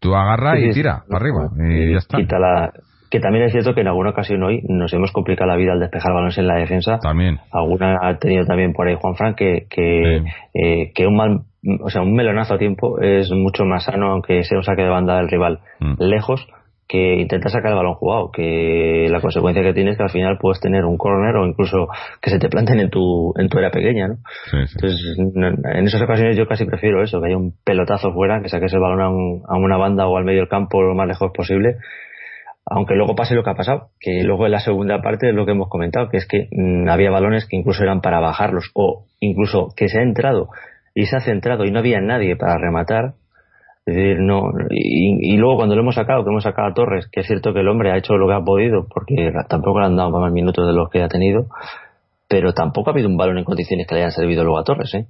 Tú agarra y tira para arriba y ya está. Quita la, que también es cierto que en alguna ocasión hoy nos hemos complicado la vida al despejar balones en la defensa. También. Alguna ha tenido también por ahí Juan Frank que, que, eh, que un mal, o sea, un melonazo a tiempo es mucho más sano aunque sea un saque de banda del rival mm. lejos que intentar sacar el balón jugado, que la consecuencia que tienes es que al final puedes tener un corner o incluso que se te planten en tu, en tu era pequeña, ¿no? Entonces, en esas ocasiones yo casi prefiero eso, que haya un pelotazo fuera, que saques el balón a, a una banda o al medio del campo lo más lejos posible, aunque luego pase lo que ha pasado, que luego en la segunda parte es lo que hemos comentado, que es que mm, había balones que incluso eran para bajarlos, o incluso que se ha entrado y se ha centrado y no había nadie para rematar. Es decir, no, y, luego cuando lo hemos sacado, que hemos sacado a Torres, que es cierto que el hombre ha hecho lo que ha podido, porque tampoco le han dado más minutos de los que ha tenido, pero tampoco ha habido un balón en condiciones que le hayan servido luego a Torres, ¿eh?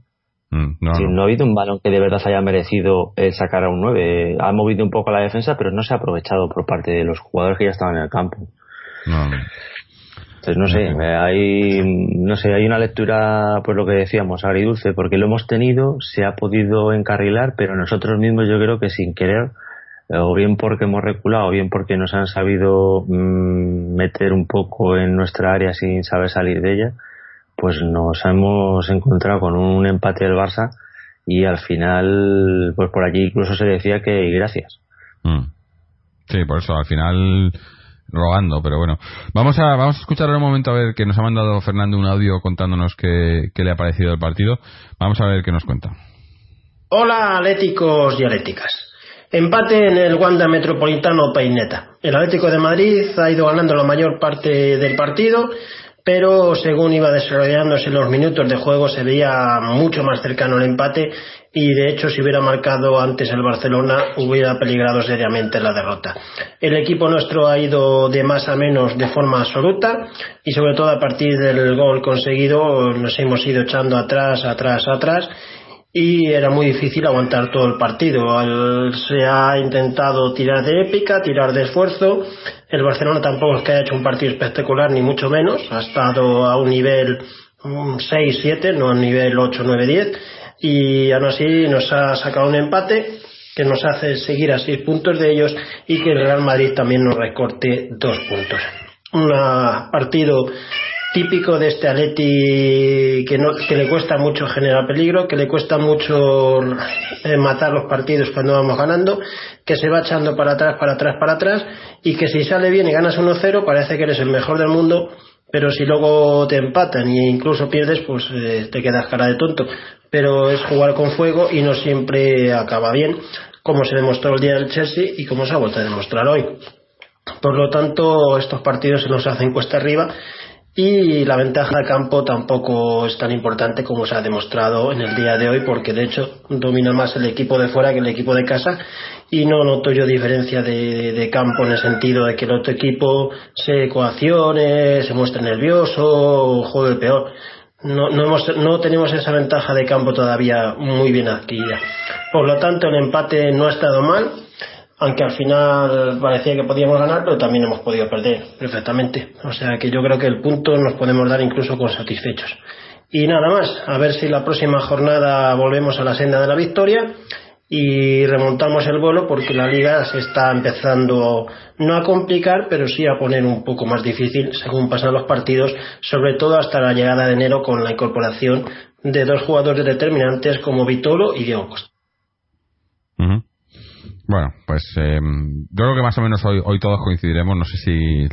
Mm, no, ha habido un balón que de verdad haya merecido el sacar a un 9. Ha movido un poco la defensa, pero no se ha aprovechado por parte de los jugadores que ya estaban en el campo. Entonces, no sé, hay, no sé, hay una lectura, pues lo que decíamos, agridulce, porque lo hemos tenido, se ha podido encarrilar, pero nosotros mismos yo creo que sin querer, o bien porque hemos reculado, o bien porque nos han sabido mm, meter un poco en nuestra área sin saber salir de ella, pues nos hemos encontrado con un empate del Barça y al final, pues por allí incluso se decía que gracias. Mm. Sí, por eso, al final rogando, pero bueno. Vamos a, vamos a escuchar ahora un momento a ver que nos ha mandado Fernando un audio contándonos qué, qué le ha parecido el partido. Vamos a ver qué nos cuenta. Hola, atléticos y atléticas. Empate en el Wanda Metropolitano Peineta. El Atlético de Madrid ha ido ganando la mayor parte del partido pero según iba desarrollándose los minutos de juego se veía mucho más cercano el empate y de hecho si hubiera marcado antes el Barcelona hubiera peligrado seriamente la derrota. El equipo nuestro ha ido de más a menos de forma absoluta y sobre todo a partir del gol conseguido nos hemos ido echando atrás, atrás, atrás y era muy difícil aguantar todo el partido. se ha intentado tirar de épica, tirar de esfuerzo. El Barcelona tampoco es que haya hecho un partido espectacular, ni mucho menos. Ha estado a un nivel 6-7, no a nivel 8-9-10. Y aún así nos ha sacado un empate que nos hace seguir a 6 puntos de ellos y que el Real Madrid también nos recorte 2 puntos. Un partido típico de este Atleti que, no, que le cuesta mucho generar peligro, que le cuesta mucho eh, matar los partidos cuando vamos ganando, que se va echando para atrás, para atrás, para atrás, y que si sale bien y ganas 1-0 parece que eres el mejor del mundo, pero si luego te empatan e incluso pierdes, pues eh, te quedas cara de tonto. Pero es jugar con fuego y no siempre acaba bien, como se demostró el día del Chelsea y como se ha vuelto a demostrar hoy. Por lo tanto, estos partidos se nos hacen cuesta arriba y la ventaja de campo tampoco es tan importante como se ha demostrado en el día de hoy porque de hecho domina más el equipo de fuera que el equipo de casa y no noto yo diferencia de, campo en el sentido de que el otro equipo se coaccione, se muestre nervioso o juegue peor. No, no, hemos, no tenemos esa ventaja de campo todavía muy bien adquirida. Por lo tanto, el empate no ha estado mal aunque al final parecía que podíamos ganar, pero también hemos podido perder perfectamente. O sea que yo creo que el punto nos podemos dar incluso con satisfechos. Y nada más, a ver si la próxima jornada volvemos a la senda de la victoria y remontamos el vuelo porque la liga se está empezando no a complicar, pero sí a poner un poco más difícil según pasan los partidos, sobre todo hasta la llegada de enero con la incorporación de dos jugadores determinantes como Vitolo y Diego Costa. Bueno, pues eh, yo creo que más o menos hoy, hoy todos coincidiremos. No sé si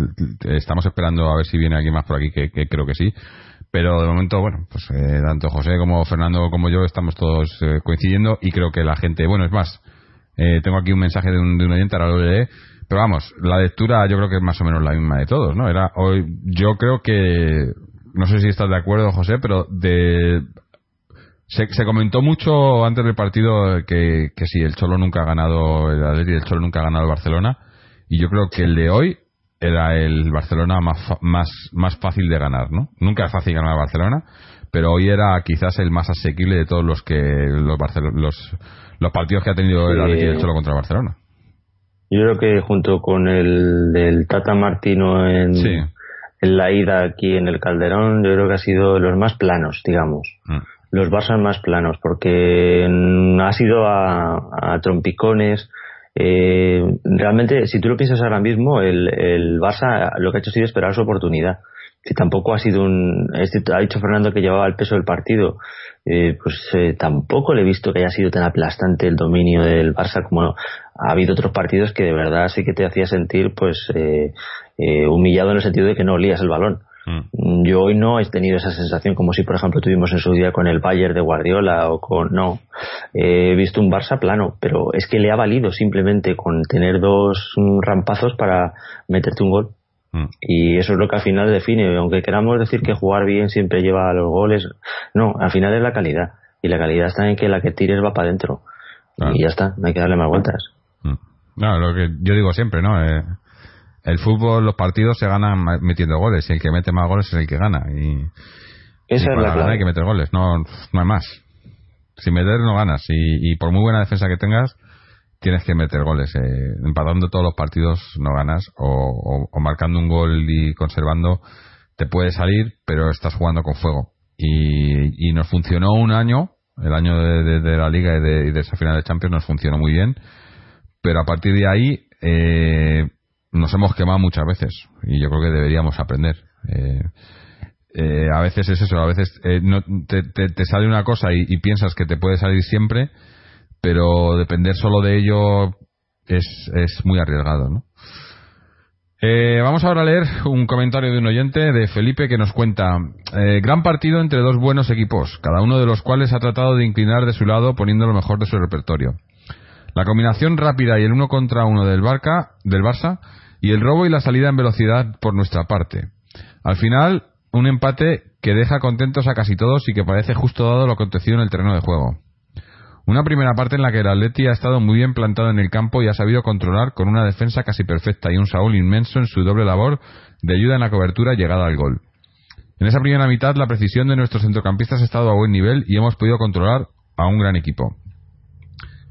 estamos esperando a ver si viene alguien más por aquí, que, creo que sí. Pero de momento, bueno, pues eh, tanto José como Fernando como yo estamos todos eh, coincidiendo y creo que la gente, bueno, es más, eh, tengo aquí un mensaje de un, de un oyente, ahora lo leeré. Pero vamos, la lectura yo creo que es más o menos la misma de todos, ¿no? Era hoy, yo creo que, no sé si estás de acuerdo, José, pero de se, se, comentó mucho antes del partido que, que si el Cholo nunca ha ganado el Atleti, el Cholo nunca ha ganado el Barcelona. Y yo creo que el de hoy era el Barcelona más, más, más fácil de ganar, ¿no? Nunca es fácil ganar el Barcelona, pero hoy era quizás el más asequible de todos los que los, los, los partidos que ha tenido el Atleti y el Cholo contra el Barcelona. Yo creo que junto con el del Tata Martino en, en la ida aquí en el Calderón, yo creo que ha sido los más planos, digamos. Mm los Barça más planos, porque ha sido a, trompicones. Eh, realmente, si tú lo piensas ahora mismo, el, el Barça lo que ha hecho ha sido esperar su oportunidad. Que tampoco ha sido un. Este, ha dicho Fernando que llevaba el peso del partido. Eh, pues eh, tampoco le he visto que haya sido tan aplastante el dominio del Barça como ha habido otros partidos que de verdad sí que te hacía sentir pues humillado en el sentido de que no olías el balón. Mm. Yo hoy no he tenido esa sensación como si, por ejemplo, tuvimos en su día con el Bayern de Guardiola o con. No. He visto un Barça plano, pero es que le ha valido simplemente con tener dos rampazos para meterte un gol. Mm. Y eso es lo que al final define. Aunque queramos decir que jugar bien siempre lleva a los goles, no, al final es la calidad. Y la calidad está en que la que tires va para adentro. Y ya está, no hay que darle más vueltas. Mm. No, lo que yo digo siempre, ¿no? Eh, el fútbol, los partidos se ganan metiendo goles y el que mete más goles es el que gana. Y, Esa es la clave. hay que meter goles, no, no hay más. Sin meter no ganas y, por muy buena defensa que tengas, tienes que meter goles. Eh, empatando todos los partidos no ganas o, marcando un gol y conservando te puede salir, pero estás jugando con fuego. Y, nos funcionó un año, el año de, la liga y de, de, esa final de Champions nos funcionó muy bien, pero a partir de ahí eh, nos hemos quemado muchas veces y yo creo que deberíamos aprender. Eh, eh, a veces es eso, a veces eh, no, te, te, sale una cosa y, piensas que te puede salir siempre, pero depender solo de ello es, es muy arriesgado, ¿no? vamos ahora a leer un comentario de un oyente de Felipe que nos cuenta gran partido entre dos buenos equipos, cada uno de los cuales ha tratado de inclinar de su lado poniendo lo mejor de su repertorio. La combinación rápida y el uno contra uno del Barca, del Barça y el robo y la salida en velocidad por nuestra parte. Al final, un empate que deja contentos a casi todos y que parece justo dado lo acontecido en el terreno de juego. Una primera parte en la que el Atleti ha estado muy bien plantado en el campo y ha sabido controlar con una defensa casi perfecta y un Saúl inmenso en su doble labor de ayuda en la cobertura y llegada al gol. En esa primera mitad la precisión de nuestros centrocampistas ha estado a buen nivel y hemos podido controlar a un gran equipo.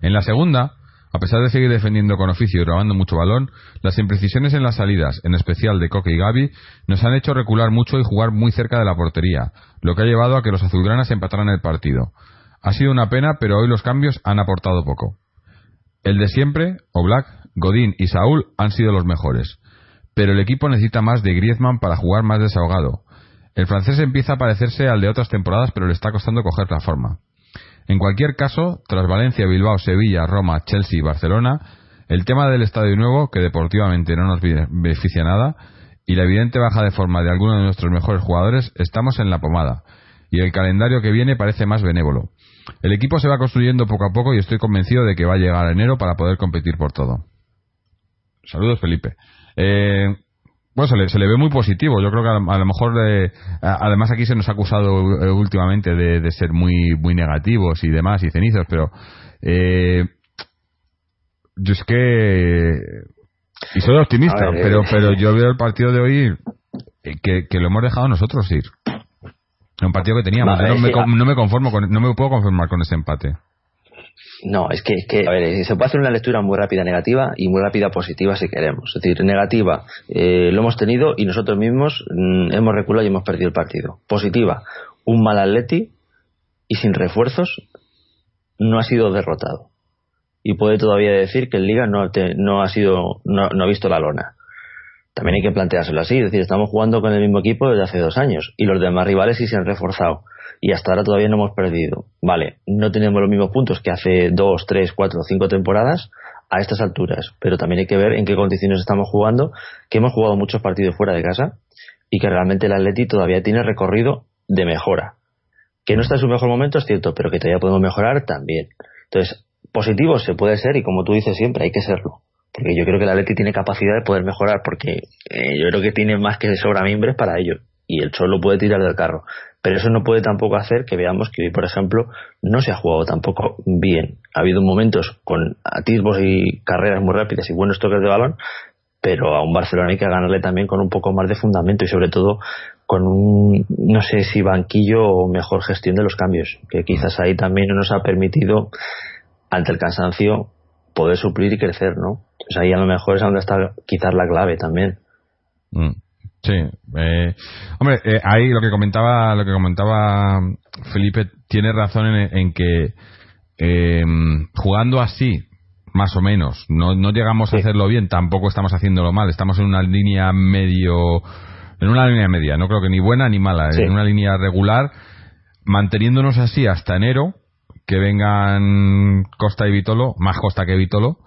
En la segunda, a pesar de seguir defendiendo con oficio y robando mucho balón, las imprecisiones en las salidas, en especial de Coque y Gaby, nos han hecho recular mucho y jugar muy cerca de la portería, lo que ha llevado a que los azulgranas empataran el partido. Ha sido una pena, pero hoy los cambios han aportado poco. El de siempre, Oblak, Godín y Saúl han sido los mejores, pero el equipo necesita más de Griezmann para jugar más desahogado. El francés empieza a parecerse al de otras temporadas, pero le está costando coger la forma. En cualquier caso, tras Valencia, Bilbao, Sevilla, Roma, Chelsea y Barcelona, el tema del estadio nuevo, que deportivamente no nos beneficia nada, y la evidente baja de forma de algunos de nuestros mejores jugadores, estamos en la pomada. Y el calendario que viene parece más benévolo. El equipo se va construyendo poco a poco y estoy convencido de que va a llegar a enero para poder competir por todo. Saludos, Felipe. Eh, bueno, se le, ve muy positivo. Yo creo que a, lo mejor, eh, además aquí se nos ha acusado eh, últimamente de, ser muy muy negativos y demás y cenizos, pero eh, yo es que y soy optimista, pero pero yo veo el partido de hoy que, que lo hemos dejado nosotros ir. Un partido que teníamos. no, me, no me conformo con, no me puedo conformar con ese empate. No, es que, que, a ver, se puede hacer una lectura muy rápida negativa y muy rápida positiva si queremos. Es decir, negativa, eh, lo hemos tenido y nosotros mismos mm, hemos reculado y hemos perdido el partido. Positiva, un mal atleti y sin refuerzos no ha sido derrotado. Y puede todavía decir que el Liga no, no ha sido, no, no ha visto la lona. También hay que planteárselo así, es decir, estamos jugando con el mismo equipo desde hace dos años y los demás rivales sí se han reforzado y hasta ahora todavía no hemos perdido. Vale, no tenemos los mismos puntos que hace dos, tres, cuatro, cinco temporadas a estas alturas, pero también hay que ver en qué condiciones estamos jugando, que hemos jugado muchos partidos fuera de casa y que realmente el Atleti todavía tiene recorrido de mejora. Que no está en su mejor momento es cierto, pero que todavía podemos mejorar también. Entonces, positivo se puede ser y como tú dices siempre, hay que serlo. Porque yo creo que el Atleti tiene capacidad de poder mejorar porque eh, yo creo que tiene más que sobra miembros para ello y el Cholo puede tirar del carro. Pero eso no puede tampoco hacer que veamos que hoy, por ejemplo, no se ha jugado tampoco bien. Ha habido momentos con atisbos y carreras muy rápidas y buenos toques de balón, pero a un Barcelona hay que ganarle también con un poco más de fundamento y sobre todo con un, no sé si banquillo o mejor gestión de los cambios, que quizás ahí también no nos ha permitido, ante el cansancio, poder suplir y crecer, ¿no? Pues ahí a lo mejor es donde está quizás la clave también. Mm. Sí, eh, hombre, eh, ahí lo que comentaba, lo que comentaba Felipe tiene razón en, que eh, jugando así, más o menos, no, no llegamos a hacerlo bien, tampoco estamos haciéndolo mal, estamos en una línea medio, en una línea media, no creo que ni buena ni mala, en una línea regular, manteniéndonos así hasta enero, que vengan Costa y Vitolo, más Costa que Vitolo,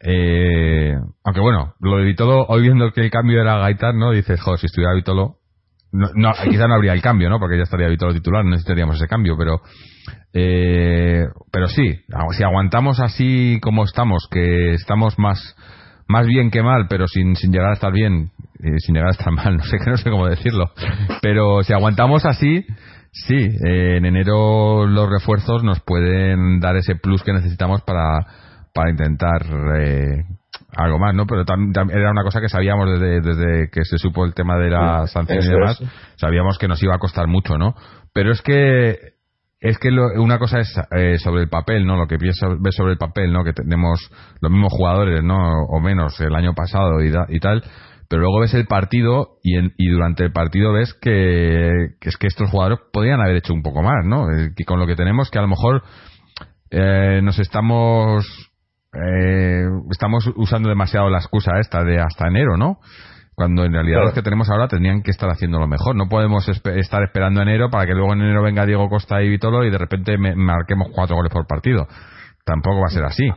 eh, aunque bueno, lo de Vitolo, hoy viendo que el cambio era Gaitán, ¿no? Dices, joder, si estuviera Vitolo, no, no, quizá no habría el cambio, ¿no? Porque ya estaría Vitolo titular, no necesitaríamos ese cambio, pero, eh, pero sí, si aguantamos así como estamos, que estamos más, más bien que mal, pero sin, sin llegar a estar bien, eh, sin llegar a estar mal, no sé, no sé cómo decirlo, pero si aguantamos así, sí, eh, en enero los refuerzos nos pueden dar ese plus que necesitamos para, para intentar eh, algo más, ¿no? Pero también era una cosa que sabíamos desde, desde que se supo el tema de la sanción y demás, sabíamos que nos iba a costar mucho, ¿no? Pero es que es que una cosa es eh, sobre el papel, ¿no? Lo que ves sobre el papel, ¿no? Que tenemos los mismos jugadores, ¿no? O menos el año pasado y, y tal. Pero luego ves el partido y, y durante el partido ves que, que, es que estos jugadores podrían haber hecho un poco más, ¿no? Eh, que con lo que tenemos que a lo mejor eh, nos estamos eh, estamos usando demasiado la excusa esta de hasta enero, ¿no? Cuando en realidad los que tenemos ahora tendrían que estar haciendo lo mejor. No podemos estar esperando enero para que luego en enero venga Diego Costa y Vitolo y de repente marquemos cuatro goles por partido. Tampoco va a ser así.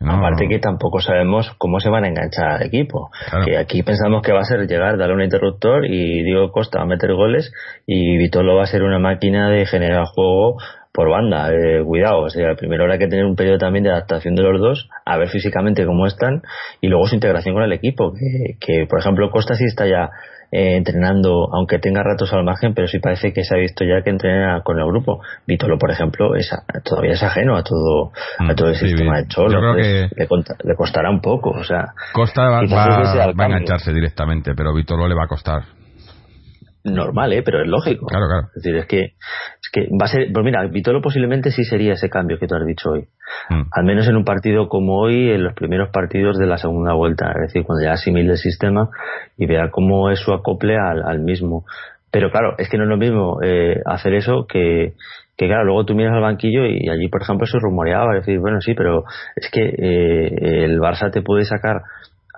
Aparte que tampoco sabemos cómo se van a enganchar al equipo. Que aquí pensamos que va a ser llegar, darle un interruptor y Diego Costa va a meter goles y Vitolo va a ser una máquina de generar juego por banda, eh, cuidado, o sea, primero habrá que tener un periodo también de adaptación de los dos, a ver físicamente cómo están y luego su integración con el equipo, que, por ejemplo Costa sí está ya eh, entrenando, aunque tenga ratos al margen, pero sí parece que se ha visto ya que entrena con el grupo. Vítolo, por ejemplo, es, todavía es ajeno a todo, a mm, todo el sistema de Cholo. le, le, costará un poco, o sea. Costa va, va a engancharse directamente, pero Vítolo le va a costar normal, ¿eh? pero es lógico. Claro, claro. Es decir, es que, es que va a ser. Pues mira, Vitolo posiblemente sí sería ese cambio que tú has dicho hoy. Mm. Al menos en un partido como hoy, en los primeros partidos de la segunda vuelta. Es decir, cuando ya asimile el sistema y vea cómo es su acople al, mismo. Pero claro, es que no es lo mismo eh, hacer eso que, que claro, luego tú miras al banquillo y allí, por ejemplo, se rumoreaba, decir, bueno, sí, pero es que eh, el Barça te puede sacar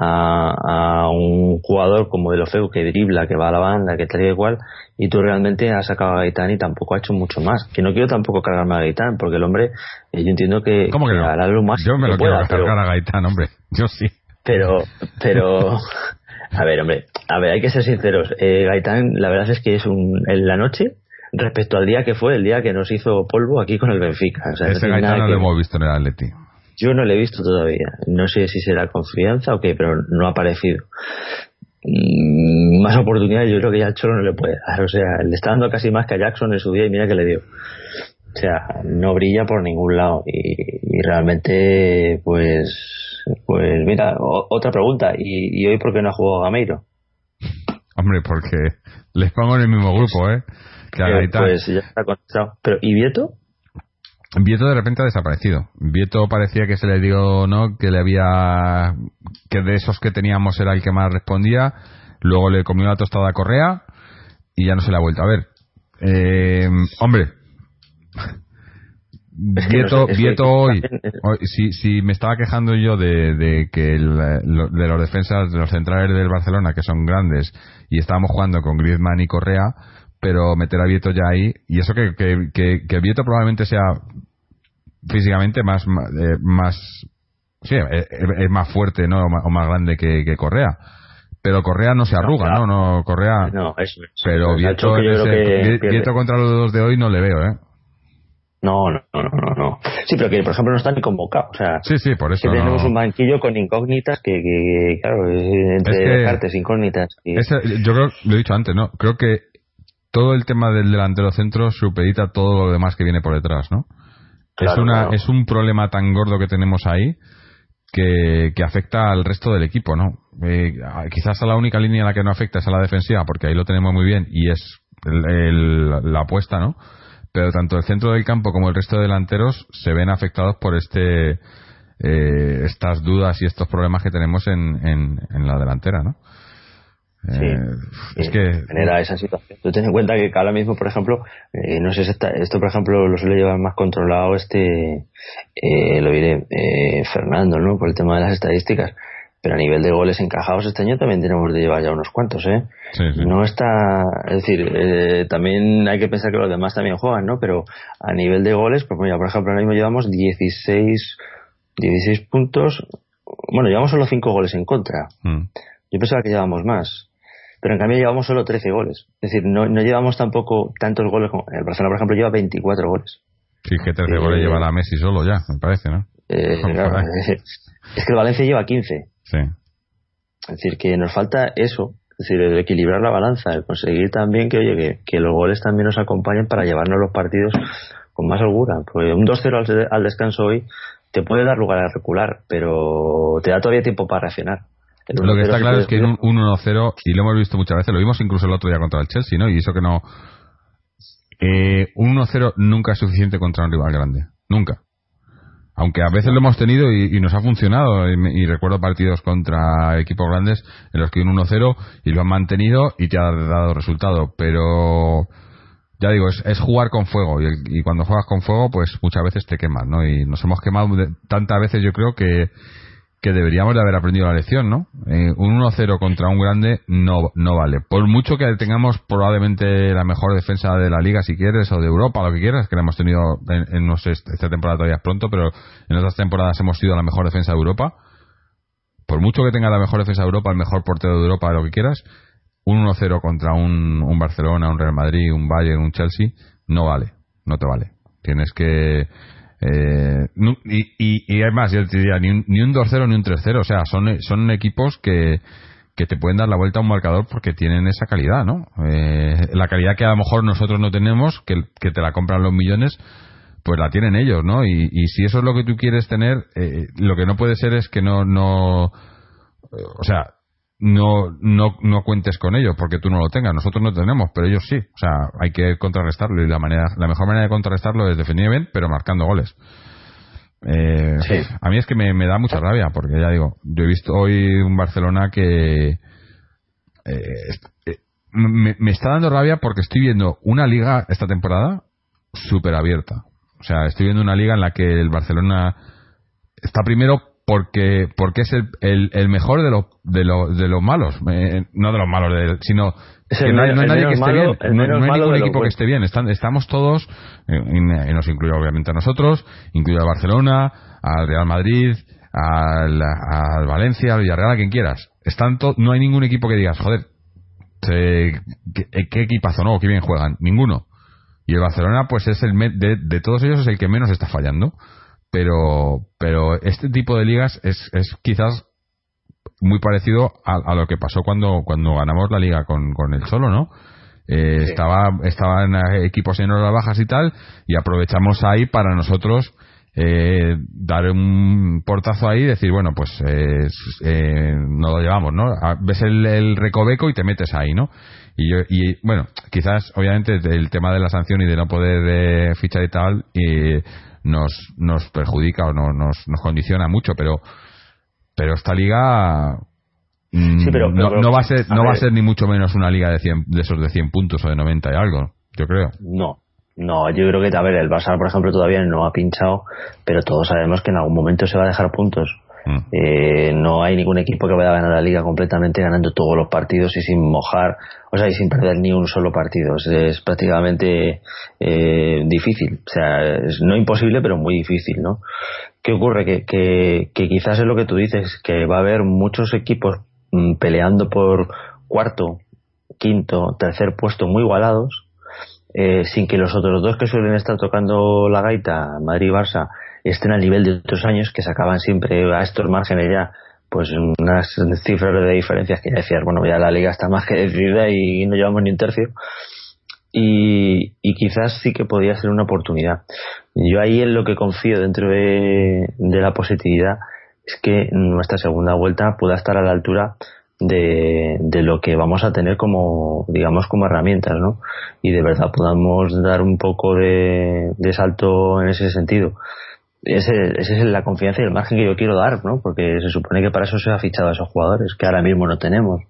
a, un jugador como De Feu que dribla, que va a la banda, que tal y igual, y tú realmente has sacado a Gaitán y tampoco ha hecho mucho más. Que no quiero tampoco cargarme a Gaitán, porque el hombre, eh, yo entiendo que, ¿Cómo que, hará lo más. Yo me lo quiero cargar a Gaitán, hombre, yo sí. Pero, pero, a ver, hombre, A ver, hay que ser sinceros. Eh, Gaitán, la verdad es que es un, en la noche respecto al día que fue, el día que nos hizo polvo aquí con el Benfica. O sea, Ese no Gaitán no lo hemos visto en el Atleti. Yo no lo he visto todavía. No sé si será confianza o qué, pero no ha aparecido. Mm, más oportunidades yo creo que ya el Cholo no le puede dar. O sea, le está dando casi más que a Jackson en su día y mira que le dio. O sea, no brilla por ningún lado. Y, y realmente, pues, pues mira, o- otra pregunta. ¿Y, ¿Y hoy por qué no ha jugado Gameiro? Hombre, porque les pongo en el mismo grupo, ¿eh? Que a Eh, Gaitán. pues ya está contestado. Pero, ¿y Vieto? Vieto de repente ha desaparecido. Vieto parecía que se le dio, ¿no? Que le había. que de esos que teníamos era el que más respondía. Luego le comió la tostada a Correa y ya no se le ha vuelto a ver. Eh, hombre. Es que Vieto, no sé, Vieto hoy, hoy- si, si me estaba quejando yo de, de que el, de los defensas, de los centrales del Barcelona, que son grandes, y estábamos jugando con Griezmann y Correa, pero meter a Vieto ya ahí, y eso que, que, que, que Vieto probablemente sea físicamente más eh, más sí es, es más fuerte no o más, o más grande que, que Correa pero Correa no se arruga claro. no no Correa No, eso es. pero Vieto, que que contra los dos de hoy no le veo eh No, no, no, no, no. Sí, pero que por ejemplo no está ni convocado. O sea, sí sí por que eso tenemos no- un banquillo con incógnitas que, que, que, claro, entre Es que- partes incógnitas. y- Ese- yo creo lo he dicho antes no creo que todo el tema del delantero centro supedita todo lo demás que viene por detrás no es una claro. es un problema tan gordo que tenemos ahí que, que afecta al resto del equipo, ¿no? Eh, a- quizás a la única línea en la que no afecta es a la defensiva, porque ahí lo tenemos muy bien y es el- el- la apuesta, ¿no? Pero tanto el centro del campo como el resto de delanteros se ven afectados por este eh, estas dudas y estos problemas que tenemos en, en, en la delantera, ¿no? Sí. Eh, es Sí, que genera esa situación. Tú ten en cuenta que ahora mismo, por ejemplo, eh, no sé si esto, por ejemplo, lo suele llevar más controlado este, eh, lo diré, eh, Fernando, ¿no? Por el tema de las estadísticas. Pero a nivel de goles encajados este año también tenemos de llevar ya unos cuantos, ¿eh? sí. No está, es decir, eh, también hay que pensar que los demás también juegan, ¿no? Pero a nivel de goles, pues mira, por ejemplo, ahora mismo llevamos 16, 16 puntos. Bueno, llevamos solo 5 goles en contra. Mm. Yo pensaba que llevábamos más. Pero en cambio llevamos solo 13 goles. Es decir, no, no llevamos tampoco tantos goles como... El Barcelona, por ejemplo, lleva 24 goles. Sí, que 13 Eh, goles lleva la Messi solo ya, me parece, ¿no? Eh, claro, es que el Valencia lleva 15. Sí. Es decir, que nos falta eso. Es decir, el equilibrar la balanza, el conseguir también que, oye, que, que los goles también nos acompañen para llevarnos los partidos con más holgura. Porque un 2-0 al, al descanso hoy te puede dar lugar a recular, pero te da todavía tiempo para reaccionar. El Lo que 1-0 está claro es que en un, un 1-0, y lo hemos visto muchas veces, lo vimos incluso el otro día contra el Chelsea, ¿no? Y eso que no. Eh, un 1-0 nunca es suficiente contra un rival grande. Nunca. Aunque a veces lo hemos tenido y, y nos ha funcionado. Y, y recuerdo partidos contra equipos grandes en los que un 1-0 y lo han mantenido y te ha dado resultado. Pero. Ya digo, es, es jugar con fuego y, y cuando juegas con fuego, pues muchas veces te quemas, ¿no? Y nos hemos quemado de- tantas veces, yo creo que, que deberíamos de haber aprendido la lección, ¿no? Eh, un 1-0 contra un grande no, no vale. Por mucho que tengamos probablemente la mejor defensa de la liga, si quieres, o de Europa, lo que quieras, que la hemos tenido en, en no sé, esta temporada todavía es pronto, pero en otras temporadas hemos sido la mejor defensa de Europa. Por mucho que tenga la mejor defensa de Europa, el mejor portero de Europa, lo que quieras, un 1-0 contra un, un Barcelona, un Real Madrid, un Bayern, un Chelsea, no vale, no te vale. Tienes que... eh, y, y, y además, yo te diría, ni un, ni un 2-0 ni un 3-0, o sea, son, son equipos que, que te pueden dar la vuelta a un marcador porque tienen esa calidad, ¿no? Eh, la calidad que a lo mejor nosotros no tenemos, que, que te la compran los millones, pues la tienen ellos, ¿no? Y, y si eso es lo que tú quieres tener, eh, lo que no puede ser es que no, no, o sea, no, no, no cuentes con ellos porque tú no lo tengas. Nosotros no tenemos, pero ellos sí. O sea, hay que contrarrestarlo y la manera, la mejor manera de contrarrestarlo es defendiendo bien, pero marcando goles. Eh, Sí. A mí es que me, me da mucha rabia porque ya digo, yo he visto hoy un Barcelona que eh, eh, me, me está dando rabia porque estoy viendo una liga esta temporada súper abierta. O sea, estoy viendo una liga en la que el Barcelona está primero porque porque es el, el, el mejor de los de los de los malos Eh, no de los malos de- sino Es que el no hay, no hay menos- nadie que esté bien no, hay ningún equipo que esté bien Están, estamos todos eh, y, nos incluye obviamente a nosotros incluye al Barcelona al Real Madrid al, al Valencia al Villarreal a quien quieras están to- no hay ningún equipo que digas joder eh, ¿qué, ¿qué, equipazo, no? ¿Qué bien juegan? Ninguno. Y el Barcelona, pues es el de, de, todos ellos es el que menos está fallando. Pero, pero este tipo de ligas es, es quizás muy parecido a, lo que pasó cuando, cuando ganamos la liga con, con el Solo, ¿no? Eh, estaba, estaban equipos en horas bajas y tal, y aprovechamos ahí para nosotros eh, dar un portazo ahí y decir, bueno, pues eh, no lo llevamos, ¿no? Ves el, recoveco y te metes ahí, ¿no? Y, yo, y bueno, quizás, obviamente, el tema de la sanción y de no poder fichar y tal nos, nos perjudica o no, nos, nos condiciona mucho, pero pero esta liga mm, no, va a ser no va a ser ni mucho menos una liga de 100, de esos de 100 puntos o de 90 y algo yo creo. No no yo creo que a ver el Barça por ejemplo todavía no ha pinchado pero todos sabemos que en algún momento se va a dejar puntos Mm. Eh, no hay ningún equipo que vaya a ganar la liga completamente ganando todos los partidos y sin mojar, o sea, y sin perder ni un solo partido. Es, prácticamente eh, difícil. O sea, no imposible, pero muy difícil, ¿no? ¿Qué ocurre? Que, que, que quizás es lo que tú dices, que va a haber muchos equipos mm, peleando por cuarto, quinto, tercer puesto muy igualados, eh, sin que los otros dos que suelen estar tocando la gaita, Madrid y Barça, estén al nivel de otros años que sacaban siempre a estos márgenes ya pues unas cifras de diferencias que ya decías, bueno, ya la liga está más que decidida y no llevamos ni un tercio. Y, y quizás sí que podría ser una oportunidad. Yo ahí en lo que confío dentro de, de la positividad es que nuestra segunda vuelta pueda estar a la altura de, de, lo que vamos a tener como, digamos, como herramientas, ¿no? Y de verdad podamos dar un poco de salto en ese sentido ese, esa es la confianza y el margen que yo quiero dar, ¿no? Porque se supone que para eso se ha fichado a esos jugadores, que ahora mismo no tenemos.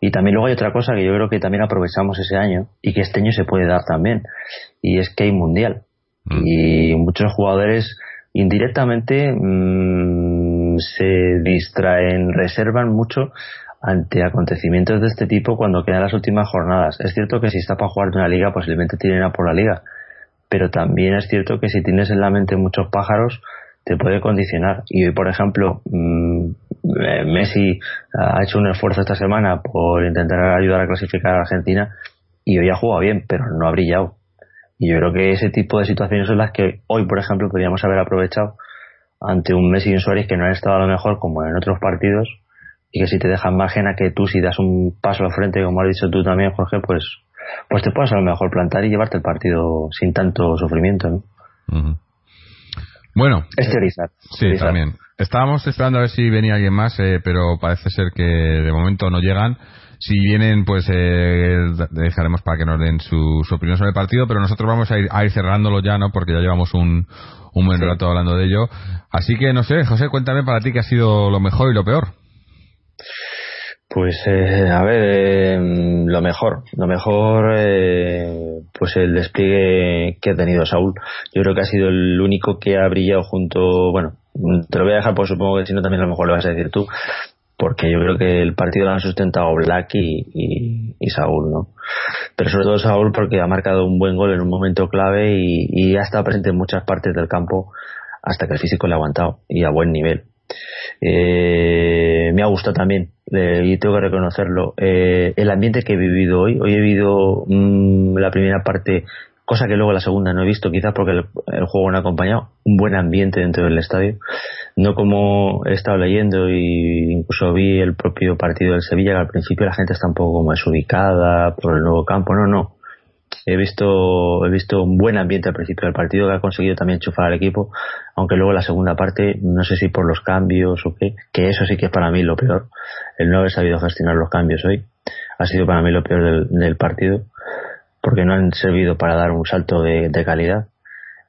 Y también luego hay otra cosa que yo creo que también aprovechamos ese año y que este año se puede dar también, y es que hay mundial. Mm. Y muchos jugadores indirectamente mmm, se distraen, reservan mucho ante acontecimientos de este tipo cuando quedan las últimas jornadas. Es cierto que si está para jugar de una liga, posiblemente tienen a por la liga pero también es cierto que si tienes en la mente muchos pájaros, te puede condicionar. Y hoy, por ejemplo, mm, eh, Messi ha hecho un esfuerzo esta semana por intentar ayudar a clasificar a Argentina y hoy ha jugado bien, pero no ha brillado. Y yo creo que ese tipo de situaciones son las que hoy, por ejemplo, podríamos haber aprovechado ante un Messi y un Suárez que no han estado a lo mejor como en otros partidos y que si te dejan margen a que tú si das un paso al frente, como has dicho tú también, Jorge, pues pues te puedes a lo mejor plantar y llevarte el partido sin tanto sufrimiento, ¿no? Bueno. Es teorizar. Sí, también. Estábamos esperando a ver si venía alguien más, eh, pero parece ser que de momento no llegan. Si vienen, pues eh, dejaremos para que nos den su, opinión sobre el partido, pero nosotros vamos a ir, a ir cerrándolo ya, ¿no? Porque ya llevamos un, un buen rato hablando de ello. Así que, no sé, José, cuéntame para ti qué ha sido lo mejor y lo peor. Pues eh, a ver, eh, lo mejor, lo mejor, eh, pues el despliegue que ha tenido Saúl. Yo creo que ha sido el único que ha brillado junto, bueno, te lo voy a dejar, pues supongo que si no también a lo mejor lo vas a decir tú, porque yo creo que el partido lo han sustentado Black y, y, Saúl, ¿no? Pero sobre todo Saúl porque ha marcado un buen gol en un momento clave y, y ha estado presente en muchas partes del campo hasta que el físico le ha aguantado y a buen nivel. Eh, me ha gustado también eh, y tengo que reconocerlo. Eh, el ambiente que he vivido hoy hoy he vivido mm, la primera parte cosa que luego la segunda no he visto quizás porque el, juego no ha acompañado un buen ambiente dentro del estadio. No como he estado leyendo y incluso vi el propio partido del Sevilla que al principio la gente está un poco como desubicada por el nuevo campo no no he visto he visto un buen ambiente al principio del partido que ha conseguido también chufar al equipo aunque luego la segunda parte no sé si por los cambios o qué que eso sí que es para mí lo peor el no haber sabido gestionar los cambios hoy ha sido para mí lo peor del, partido porque no han servido para dar un salto de, calidad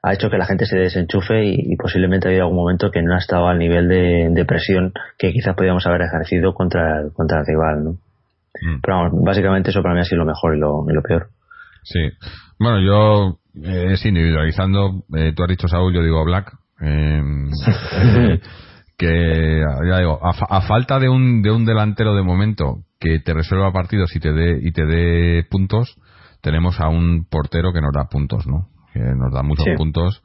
ha hecho que la gente se desenchufe y, posiblemente haya algún momento que no ha estado al nivel de, presión que quizás podíamos haber ejercido contra contra el rival ¿no? Mm. pero vamos, básicamente eso para mí ha sido lo mejor y lo, y lo peor Sí. Bueno, yo eh, es individualizando. Eh, tú has dicho Saúl, yo digo Black. Em, que ya digo, a, falta de un, de un delantero de momento que te resuelva partidos y te dé y te dé puntos, tenemos a un portero que nos da puntos, ¿no? Que nos da muchos puntos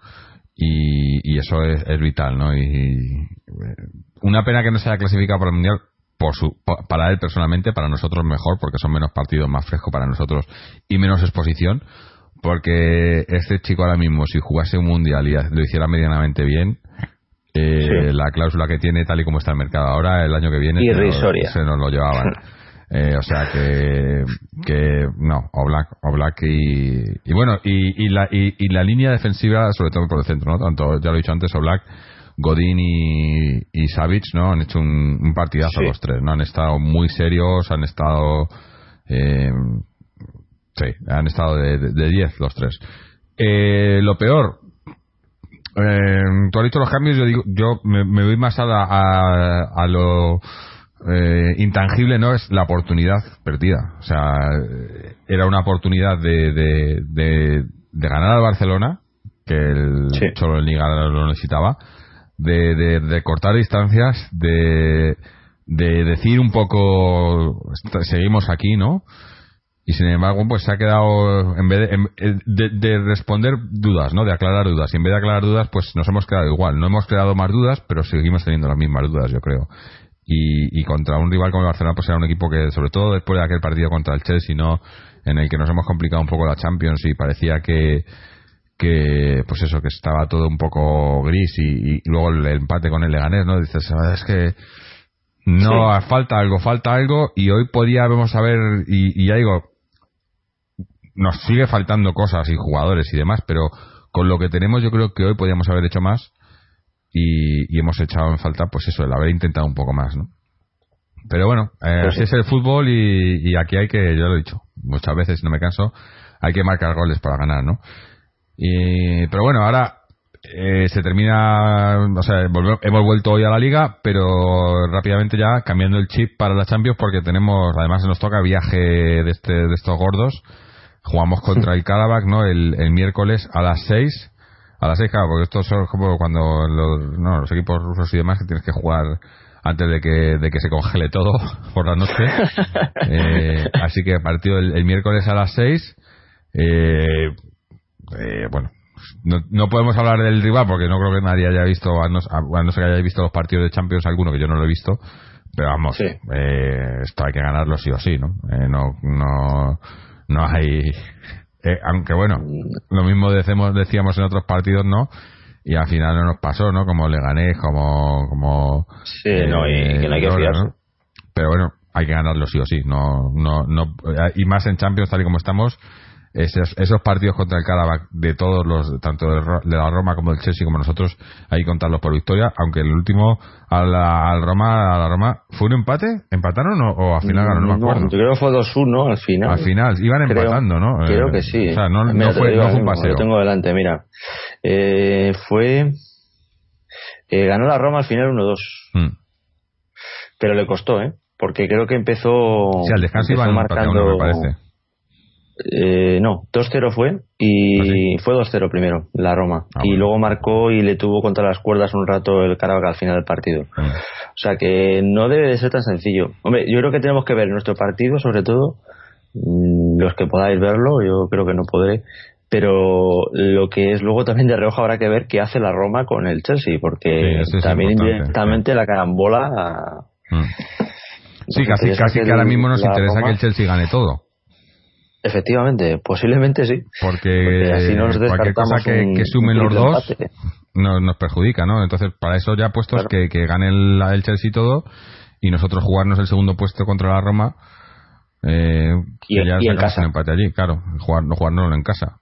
y, y eso es, es, vital, ¿no? Y, eh, una pena que no se haya clasificado para el mundial por su, para él personalmente, para nosotros mejor, porque son menos partidos, más frescos para nosotros y menos exposición. Porque este chico ahora mismo, si jugase un mundial y lo hiciera medianamente bien, eh, la cláusula que tiene, tal y como está el mercado ahora, el año que viene, se nos, lo llevaban. Eh, o sea que, que no, Oblak, Oblak y, y bueno, y, y, la, y, la línea defensiva, sobre todo por el centro, ¿no? Tanto, ya lo he dicho antes, Oblak, Godín y, y Savic, ¿no? Han hecho un, partidazo los tres, ¿no? Han estado muy serios, han estado, eh, sí, han estado de 10 los tres. Eh, lo peor, eh, tú has dicho los cambios, yo digo, yo me, voy más a, a, lo eh, intangible, ¿no? Es la oportunidad perdida. O sea, era una oportunidad de, de, de, ganar al Barcelona, que el solo el Liga lo necesitaba, de, de, cortar distancias, de, de decir un poco, seguimos aquí, ¿no? y sin embargo pues se ha quedado en vez de, de, responder dudas no de aclarar dudas. Y en vez de aclarar dudas pues nos hemos quedado igual. No hemos creado más dudas pero seguimos teniendo las mismas dudas yo creo. Y, y contra un rival como el Barcelona pues era un equipo que sobre todo después de aquel partido contra el Chelsea no en el que nos hemos complicado un poco la Champions y parecía que que pues eso que estaba todo un poco gris y, luego el empate con el Leganés no dices es que no falta algo falta algo y hoy podíamos haber y, y ya digo nos sigue faltando cosas y jugadores y demás, pero con lo que tenemos yo creo que hoy podríamos haber hecho más y, hemos echado en falta pues eso, el haber intentado un poco más, ¿no? Pero bueno, eh, así es el fútbol y, aquí hay que, yo lo he dicho, muchas veces no me canso, hay que marcar goles para ganar, ¿no? Y, pero bueno, ahora eh, se termina, o sea, hemos vuelto hoy a la liga, pero rápidamente ya cambiando el chip para la Champions porque tenemos, además nos toca viaje de, este, de estos gordos Jugamos contra el Karabakh, ¿no? El, el miércoles a las 6. A las 6, claro, porque esto es como cuando los, no, los equipos rusos y demás que tienes que jugar antes de que, de que se congele todo por la noche. eh, así que partido el, el, miércoles a las 6. Eh, eh, bueno, no, no, podemos hablar del rival porque no creo que nadie haya visto, a no, a no ser que haya visto los partidos de Champions, alguno que yo no lo he visto. Pero vamos, eh, esto hay que ganarlo sí o sí, ¿no? Eh, no, no no hay eh, aunque bueno lo mismo decimos, decíamos en otros partidos no y al final no nos pasó no como le gané como como sí no y eh, que no hay que pero bueno hay que ganarlo sí o sí no no no y más en Champions tal y como estamos esos, esos partidos contra el Karabakh de todos los, tanto de la Roma como del Chelsea como nosotros, hay que contarlos por victoria, aunque el último a la, al Roma, a la Roma, ¿fue un empate? ¿Empataron o, o al final ganaron? No me acuerdo. yo creo que fue 2-1 al final. Al final, iban empatando, ¿no? Creo que sí. O sea, no, no, fue, no fue un paseo. Lo tengo delante, mira. Eh, fue. Eh, ganó la Roma al final 1-2. Hmm. Pero le costó, ¿eh? Porque creo que empezó. Sí, al descanso iban marcando. me parece. Eh, no, 2-0 fue y ¿Ah, fue 2-0 primero la Roma ah, y luego marcó y le tuvo contra las cuerdas un rato el Caravaca al final del partido. Ah. O sea que no debe de ser tan sencillo. Hombre, yo creo que tenemos que ver nuestro partido, sobre todo mm, los que podáis verlo, yo creo que no podré, pero lo que es luego también de reojo habrá que ver qué hace la Roma con el Chelsea, porque también indirectamente la carambola. Mm. Sí, casi, casi que ahora mismo nos interesa que el Chelsea gane todo. Efectivamente, posiblemente sí. Porque, así nos cualquier cosa que, sumen los dos nos, perjudica, ¿no? Entonces, para eso ya puestos que, que gane el, el, Chelsea todo y nosotros jugarnos el segundo puesto contra la Roma. Eh, y, ya en casa. empate allí, claro, jugar, no jugárnoslo en casa.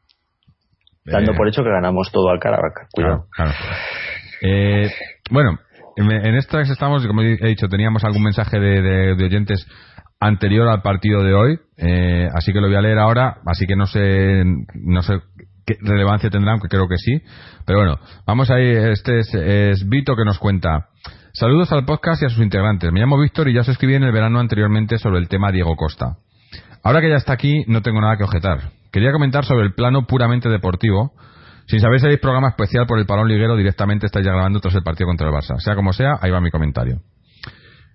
Dando eh, por hecho que ganamos todo al Caravaca, cuidado. Claro, eh, bueno, en, en estas estamos, como he dicho, teníamos algún mensaje de, de, de oyentes anterior al partido de hoy, eh, así que lo voy a leer ahora, así que no sé, no sé qué relevancia tendrá, aunque creo que sí. Pero bueno, vamos ahí, este es, Vito que nos cuenta. Saludos al podcast y a sus integrantes. Me llamo Víctor y ya os escribí en el verano anteriormente sobre el tema Diego Costa. Ahora que ya está aquí, no tengo nada que objetar. Quería comentar sobre el plano puramente deportivo. Sin saber si hay programa especial por el parón liguero, directamente estáis ya grabando tras el partido contra el Barça. Sea como sea, ahí va mi comentario.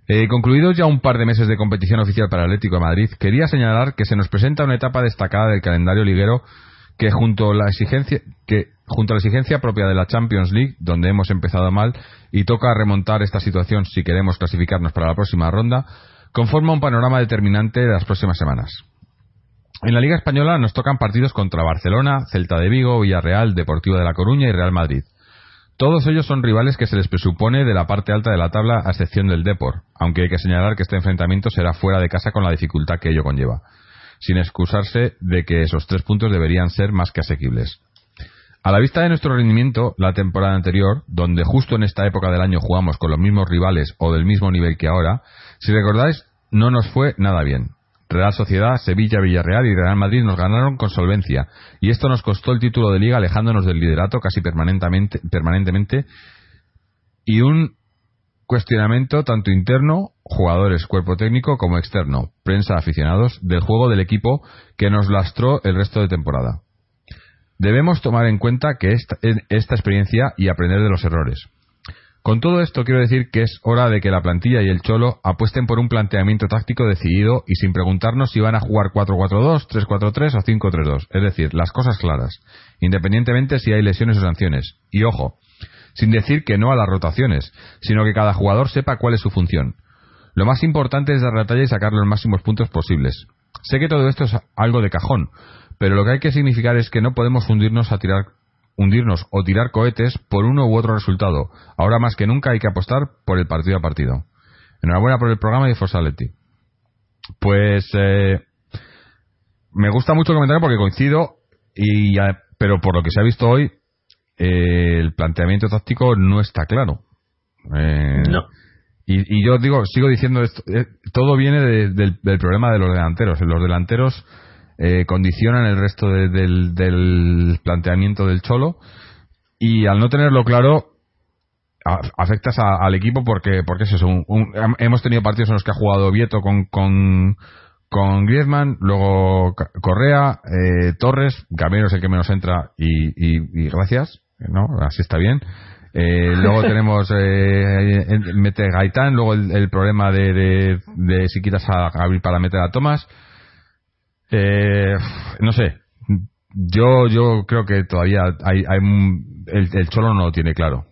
Eh, concluidos ya un par de meses de competición oficial para el Atlético de Madrid, quería señalar que se nos presenta una etapa destacada del calendario liguero que junto a la exigencia que junto a la exigencia propia de la Champions League, donde hemos empezado mal y toca remontar esta situación si queremos clasificarnos para la próxima ronda, conforma un panorama determinante de las próximas semanas. En la Liga Española nos tocan partidos contra Barcelona, Celta de Vigo, Villarreal, Deportivo de La Coruña y Real Madrid. Todos ellos son rivales que se les presupone de la parte alta de la tabla a excepción del Depor, aunque hay que señalar que este enfrentamiento será fuera de casa con la dificultad que ello conlleva, sin excusarse de que esos tres puntos deberían ser más que asequibles. A la vista de nuestro rendimiento, la temporada anterior, donde justo en esta época del año jugamos con los mismos rivales o del mismo nivel que ahora, si recordáis, no nos fue nada bien. Real Sociedad, Sevilla, Villarreal y Real Madrid nos ganaron con solvencia y esto nos costó el título de liga alejándonos del liderato casi permanentemente, y un cuestionamiento tanto interno, jugadores, cuerpo técnico como externo, prensa, aficionados, del juego del equipo que nos lastró el resto de temporada. Debemos tomar en cuenta que esta, esta experiencia y aprender de los errores. Con todo esto quiero decir que es hora de que la plantilla y el Cholo apuesten por un planteamiento táctico decidido y sin preguntarnos si van a jugar 4-4-2, 3-4-3 o 5-3-2. Es decir, las cosas claras, independientemente si hay lesiones o sanciones. Y ojo, sin decir que no a las rotaciones, sino que cada jugador sepa cuál es su función. Lo más importante es dar la talla y sacar los máximos puntos posibles. Sé que todo esto es algo de cajón, pero lo que hay que significar es que no podemos hundirnos a tirar hundirnos o tirar cohetes por uno u otro resultado. Ahora más que nunca hay que apostar por el partido a partido. Enhorabuena por el programa y Forza Leti. Pues eh, me gusta mucho el comentario porque coincido, y pero por lo que se ha visto hoy, eh, el planteamiento táctico no está claro. Eh, no. Y, yo digo, sigo diciendo esto, todo viene del, del, problema de los delanteros. Los delanteros eh, condicionan el resto del, planteamiento del Cholo. Y al no tenerlo claro afectas al equipo porque porque es eso hemos tenido partidos en los que ha jugado Vieto con con, con Griezmann luego Correa eh, Torres Gamero es el que menos entra y, gracias no así está bien. Eh, luego tenemos mete Gaitán luego el, problema de, de, si quitas a Gabriel para meter a Tomás eh, no sé. Yo, yo creo que todavía hay, hay el, Cholo no lo tiene claro.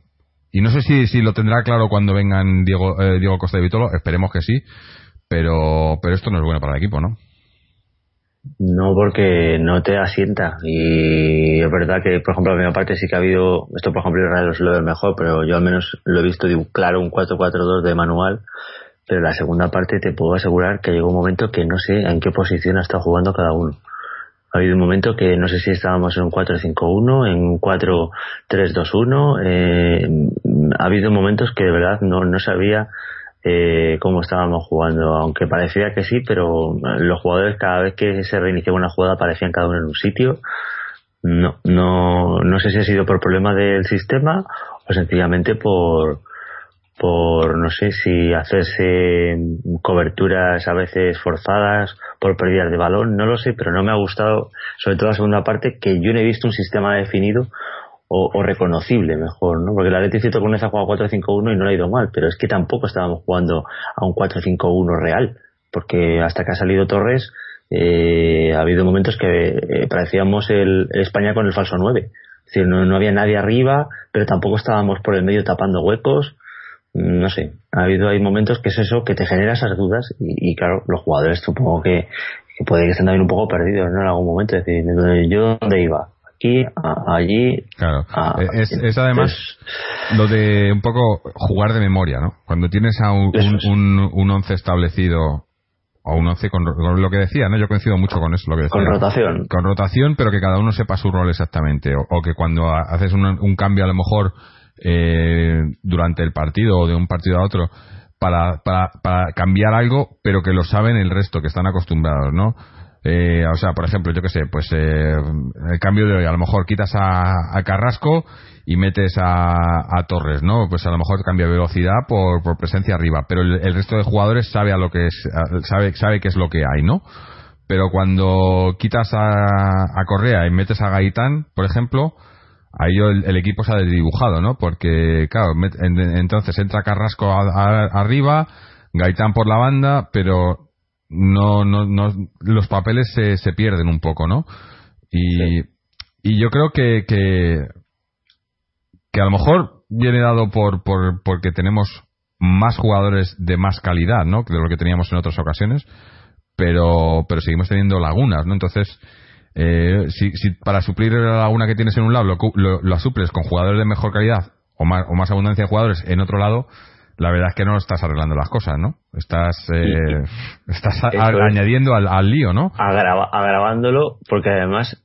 Y no sé si, si lo tendrá claro cuando vengan Diego, eh, Diego Costa de Vitolo, esperemos que sí, pero, pero esto no es bueno para el equipo, ¿no? No, porque no te asienta. Y es verdad que, por ejemplo, la primera parte sí que ha habido. Esto, por ejemplo, en lo mejor, pero yo al menos lo he visto claro un 4-4-2 de manual pero la segunda parte te puedo asegurar que llegó un momento que no sé en qué posición ha estado jugando cada uno. Ha habido un momento que no sé si estábamos en un 4-5-1, en un 4-3-2-1. Eh, ha habido momentos que de verdad no, no sabía eh, cómo estábamos jugando, aunque parecía que sí, pero los jugadores cada vez que se reiniciaba una jugada aparecían cada uno en un sitio. No, no, no sé si ha sido por problema del sistema o sencillamente por, por no sé si hacerse coberturas a veces forzadas por pérdidas de balón, no lo sé, pero no me ha gustado, sobre todo la segunda parte, que yo no he visto un sistema definido o, reconocible mejor, ¿no? Porque la Leti con esa juega 4-5-1 y no le ha ido mal, pero es que tampoco estábamos jugando a un 4-5-1 real, porque hasta que ha salido Torres eh, ha habido momentos que eh, parecíamos el, España con el falso 9. Es decir, no, no había nadie arriba, pero tampoco estábamos por el medio tapando huecos no sé, ha habido hay momentos que es eso que te genera esas dudas y, claro, los jugadores supongo que, puede que estén también un poco perdidos ¿no? en algún momento, es decir, yo dónde iba, aquí, allí. Claro, es, además lo de un poco jugar de memoria, ¿no? Cuando tienes a un, un, once establecido o un once con, lo que decía, ¿no? Yo coincido mucho con eso, lo que decía. Con rotación. Con rotación, pero que cada uno sepa su rol exactamente. O, o que cuando haces un, un, cambio a lo mejor eh, durante el partido o de un partido a otro para, para, para, cambiar algo, pero que lo saben el resto, que están acostumbrados, ¿no? Eh, o sea, por ejemplo, yo que sé, pues eh, el cambio de hoy, a lo mejor quitas a, Carrasco y metes a, a, Torres, ¿no? Pues a lo mejor cambia velocidad por, por presencia arriba, pero el, resto de jugadores sabe a lo que es, sabe, sabe qué es lo que hay, ¿no? Pero cuando quitas a, a Correa y metes a Gaitán, por ejemplo, ahí el, equipo se ha desdibujado, ¿no? Porque, claro, entonces entra Carrasco arriba, Gaitán por la banda, pero no, no, no los papeles se, se pierden un poco, ¿no? Y, y yo creo que, que, que a lo mejor viene dado por, por porque tenemos más jugadores de más calidad, ¿no? De lo que teníamos en otras ocasiones, pero, pero seguimos teniendo lagunas, ¿no? Entonces, eh, si, si, para suplir la laguna que tienes en un lado lo, lo, lo, suples con jugadores de mejor calidad o más, o más abundancia de jugadores en otro lado, la verdad es que no estás arreglando las cosas, ¿no? Estás, eh, estás a, añadiendo al, al, lío, ¿no? Agrava, agravándolo, porque además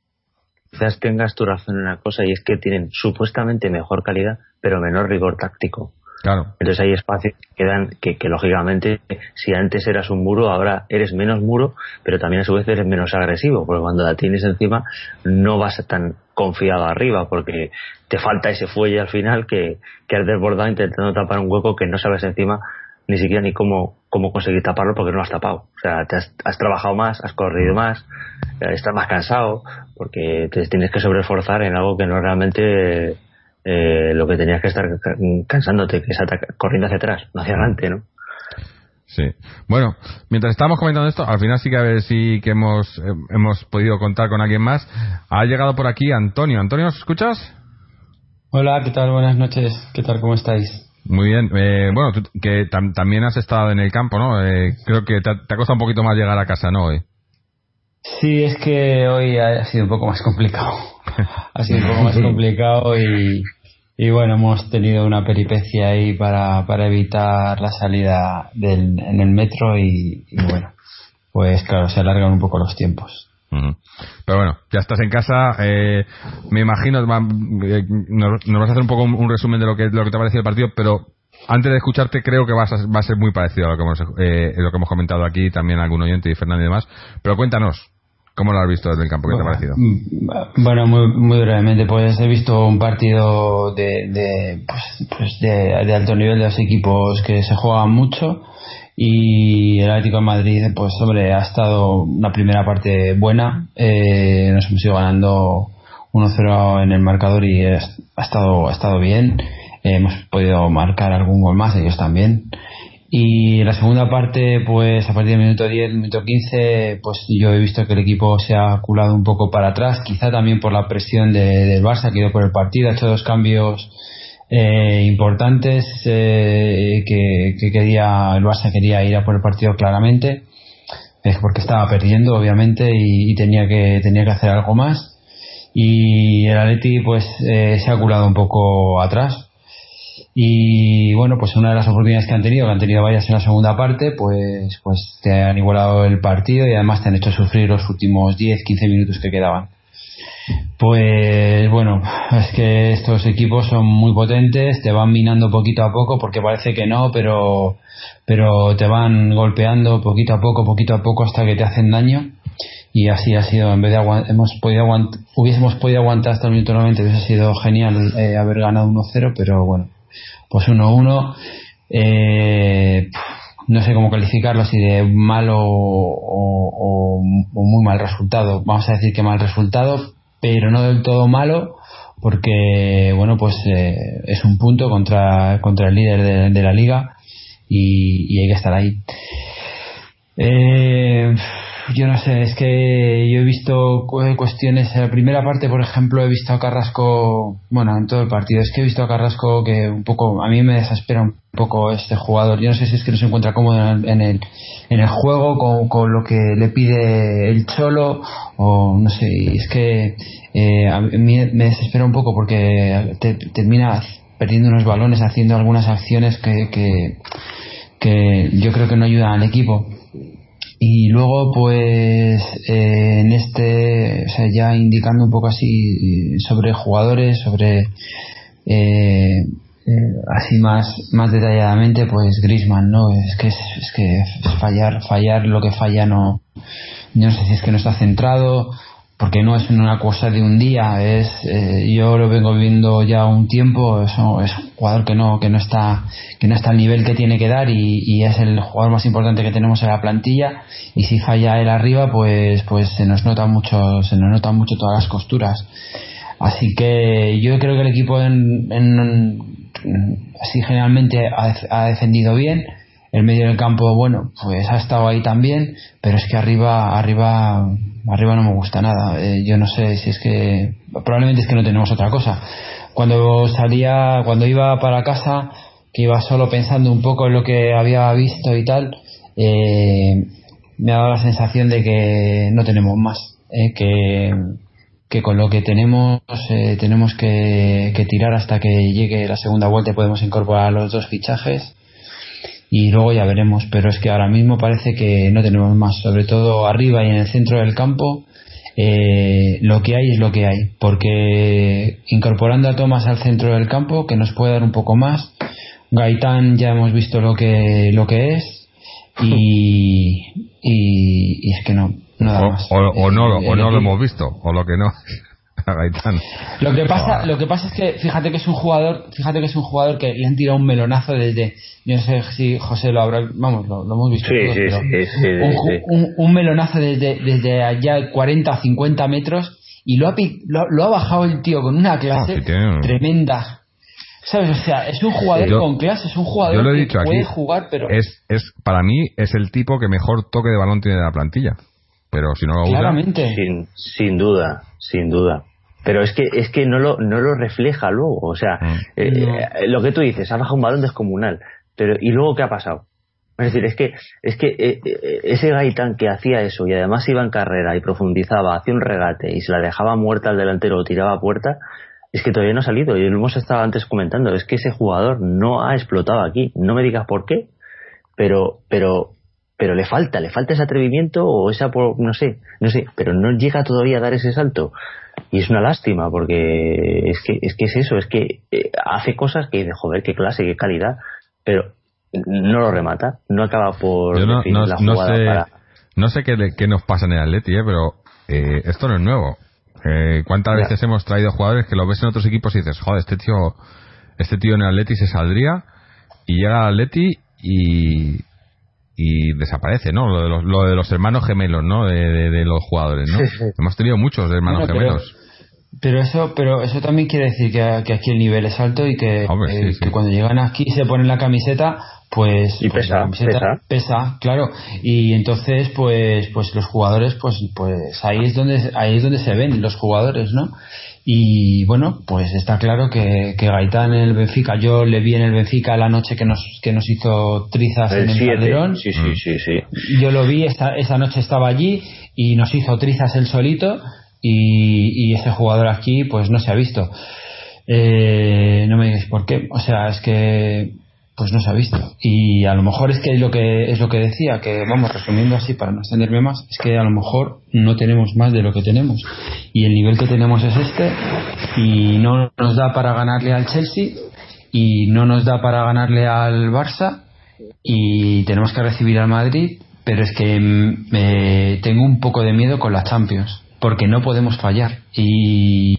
quizás tengas tu razón en una cosa y es que tienen supuestamente mejor calidad, pero menor rigor táctico. Claro. Entonces hay espacios que quedan que, que, lógicamente si antes eras un muro ahora eres menos muro pero también a su vez eres menos agresivo porque cuando la tienes encima no vas tan confiado arriba porque te falta ese fuelle al final que, que has desbordado intentando tapar un hueco que no sabes encima ni siquiera ni cómo, cómo conseguir taparlo porque no lo has tapado. O sea, te has, has trabajado más, has corrido más, eh, estás más cansado porque te tienes que sobreesforzar en algo que no realmente eh, lo que tenías que estar cansándote, que es corriendo hacia atrás, no hacia adelante, ¿no? Sí. Bueno, mientras estábamos comentando esto, al final sí que a ver si que hemos, eh, hemos podido contar con alguien más. Ha llegado por aquí Antonio. Antonio, ¿nos escuchas? Hola, ¿qué tal? Buenas noches. ¿Qué tal? ¿Cómo estáis? Muy bien. Eh, bueno, tú, que tam también has estado en el campo, ¿no? Eh, creo que te, te, ha costado un poquito más llegar a casa, ¿no? Hoy. Sí, es que hoy ha sido un poco más complicado. ha sido un poco más complicado y, y bueno, hemos tenido una peripecia ahí para, para evitar la salida del, en el metro y, y bueno, pues claro, se alargan un poco los tiempos. Uh -huh. Pero bueno, ya estás en casa. Eh, me imagino, va, eh, nos, nos, vas a hacer un poco un, un, resumen de lo que, lo que te ha parecido el partido, pero antes de escucharte creo que vas a, va a ser muy parecido a lo que hemos, eh, lo que hemos comentado aquí, también algún oyente y Fernando y demás. Pero cuéntanos, ¿Cómo lo has visto desde el campo? ¿Qué te ha parecido? Mm, bueno, muy, muy brevemente, pues he visto un partido de, de, pues, pues de, de, alto nivel de los equipos que se juegan mucho y el Atlético de Madrid, pues hombre, ha estado una primera parte buena, eh, nos hemos ido ganando 1-0 en el marcador y ha estado, ha estado bien, hemos podido marcar algún gol más, ellos también. Y la segunda parte, pues a partir del minuto 10, minuto 15, pues yo he visto que el equipo se ha culado un poco para atrás, quizá también por la presión de, del Barça que ido por el partido, ha hecho dos cambios eh, importantes eh, que, que, quería el Barça quería ir a por el partido claramente, eh, porque estaba perdiendo obviamente y, y, tenía que tenía que hacer algo más. Y el Atleti pues eh, se ha culado un poco atrás y bueno pues una de las oportunidades que han tenido que han tenido varias en la segunda parte pues pues te han igualado el partido y además te han hecho sufrir los últimos 10 15 minutos que quedaban. Pues bueno es que estos equipos son muy potentes te van minando poquito a poco porque parece que no pero pero te van golpeando poquito a poco poquito a poco hasta que te hacen daño. Y así ha sido en vez de hemos podido hubiésemos podido aguantar hasta el minuto 90 hubiese sido genial eh, haber ganado 1-0 pero bueno pues 1-1 eh, no sé cómo calificarlo si de malo o, muy mal resultado. Vamos a decir que mal resultado pero no del todo malo porque bueno pues eh, es un punto contra contra el líder de, la liga y, y, hay que estar ahí. Eh, yo no sé, es que yo he visto cuestiones. En la primera parte, por ejemplo, he visto a Carrasco, bueno, en todo el partido, es que he visto a Carrasco que un poco, a mí me desespera un poco este jugador. Yo no sé si es que no se encuentra cómodo en el, en el juego con, con lo que le pide el Cholo, o no sé, es que eh, a mí me desespera un poco porque te, termina perdiendo unos balones, haciendo algunas acciones que, que, que yo creo que no ayudan al equipo y luego pues eh, en este o sea ya indicando un poco así sobre jugadores sobre eh, eh, así más más detalladamente pues Grisman no es que es, es que fallar fallar lo que falla no no sé si es que no está centrado porque no es una cosa de un día es eh, yo lo vengo viendo ya un tiempo es, es, un jugador que no que no está que no está al nivel que tiene que dar y, y, es el jugador más importante que tenemos en la plantilla y si falla él arriba pues pues se nos nota mucho se nos notan mucho todas las costuras. Así que yo creo que el equipo en, en, así generalmente ha, ha defendido bien el medio del campo bueno pues ha estado ahí también pero es que arriba arriba arriba no me gusta nada. Eh, yo no sé si es que probablemente es que no tenemos otra cosa. Cuando salía, cuando iba para casa, que iba solo pensando un poco en lo que había visto y tal, eh, me ha dado la sensación de que no tenemos más, eh, que, que con lo que tenemos eh, tenemos que, que, tirar hasta que llegue la segunda vuelta y podemos incorporar los dos fichajes y luego ya veremos, pero es que ahora mismo parece que no tenemos más, sobre todo arriba y en el centro del campo. Eh, lo que hay es lo que hay, porque incorporando a Tomás al centro del campo, que nos puede dar un poco más, Gaitán ya hemos visto lo que, lo que es, y, y, es que no, no da o, más. O, o no, o no lo hemos visto, o lo que no. A Gaitán. Lo que pasa, lo que pasa es que fíjate que es un jugador, fíjate que es un jugador que le han tirado un melonazo desde, yo no sé si José lo habrá, vamos, lo, lo hemos visto Sí, todos, sí, pero sí, sí, sí, un, un- un melonazo desde, desde allá 40 o 50 metros y lo ha, pi- lo, lo ha bajado el tío con una clase Ah, tiene- tremenda. ¿Sabes? O sea, es un jugador Yo- con clase, es un jugador Yo lo he que aquí. puede jugar, pero Es, es, para mí es el tipo que mejor toque de balón tiene de la plantilla. Pero si no lo usa. claramente. Sin, sin duda, sin duda. Pero es que es que no lo, no lo refleja luego. O sea, Mm. eh, No. eh, lo que tú dices, ha bajado un balón descomunal. Pero ¿y luego qué ha pasado? Es decir, es que es que eh, ese Gaitán que hacía eso y además iba en carrera y profundizaba, hacía un regate y se la dejaba muerta al delantero o tiraba a puerta, es que todavía no ha salido. Y lo hemos estado antes comentando. Es que ese jugador no ha explotado aquí. No me digas por qué, pero pero pero le falta, le falta ese atrevimiento o esa por- no sé, no sé, pero no llega todavía a dar ese salto. Y es una lástima porque es que es que es eso, es que eh, hace cosas que dice, joder, qué clase, qué calidad, pero no lo remata, no acaba por no, no, la no jugada sé, para no sé qué, qué nos pasa en el Atleti, eh, pero eh, esto no es nuevo. Eh, ¿Cuántas veces hemos traído jugadores que lo ves en otros equipos y dices, joder, este tío, este tío en el Atleti se saldría y llega al Atleti y, y desaparece, ¿no? Lo de los, lo de los hermanos gemelos, ¿no? De, de- de los jugadores, ¿no? Hemos tenido muchos hermanos Bueno, gemelos. Pero eso, pero eso también quiere decir que, que aquí el nivel es alto y que, Hombre, sí, eh, sí. que cuando llegan aquí y se ponen la camiseta, pues, Y pues pesa, la camiseta pesa. pesa, claro. Y entonces, pues, pues los jugadores, pues, pues ahí es donde, ahí es donde se ven los jugadores, ¿no? Y bueno, pues está claro que, que Gaitán en el Benfica, yo le vi en el Benfica la noche que nos, que nos hizo trizas el en el 7. Calderón. Sí, sí, sí, sí. Yo lo vi, esa, esa noche estaba allí y nos hizo trizas él solito y, y ese jugador aquí pues no se ha visto. Eh, no me digáis por qué, o sea, es que pues no se ha visto. Y a lo mejor es que lo que es lo que decía, que vamos resumiendo así para no extenderme más, es que a lo mejor no tenemos más de lo que tenemos. Y el nivel que tenemos es este y no nos da para ganarle al Chelsea y no nos da para ganarle al Barça y tenemos que recibir al Madrid, pero es que mm, me tengo un poco de miedo con la Champions, porque no podemos fallar y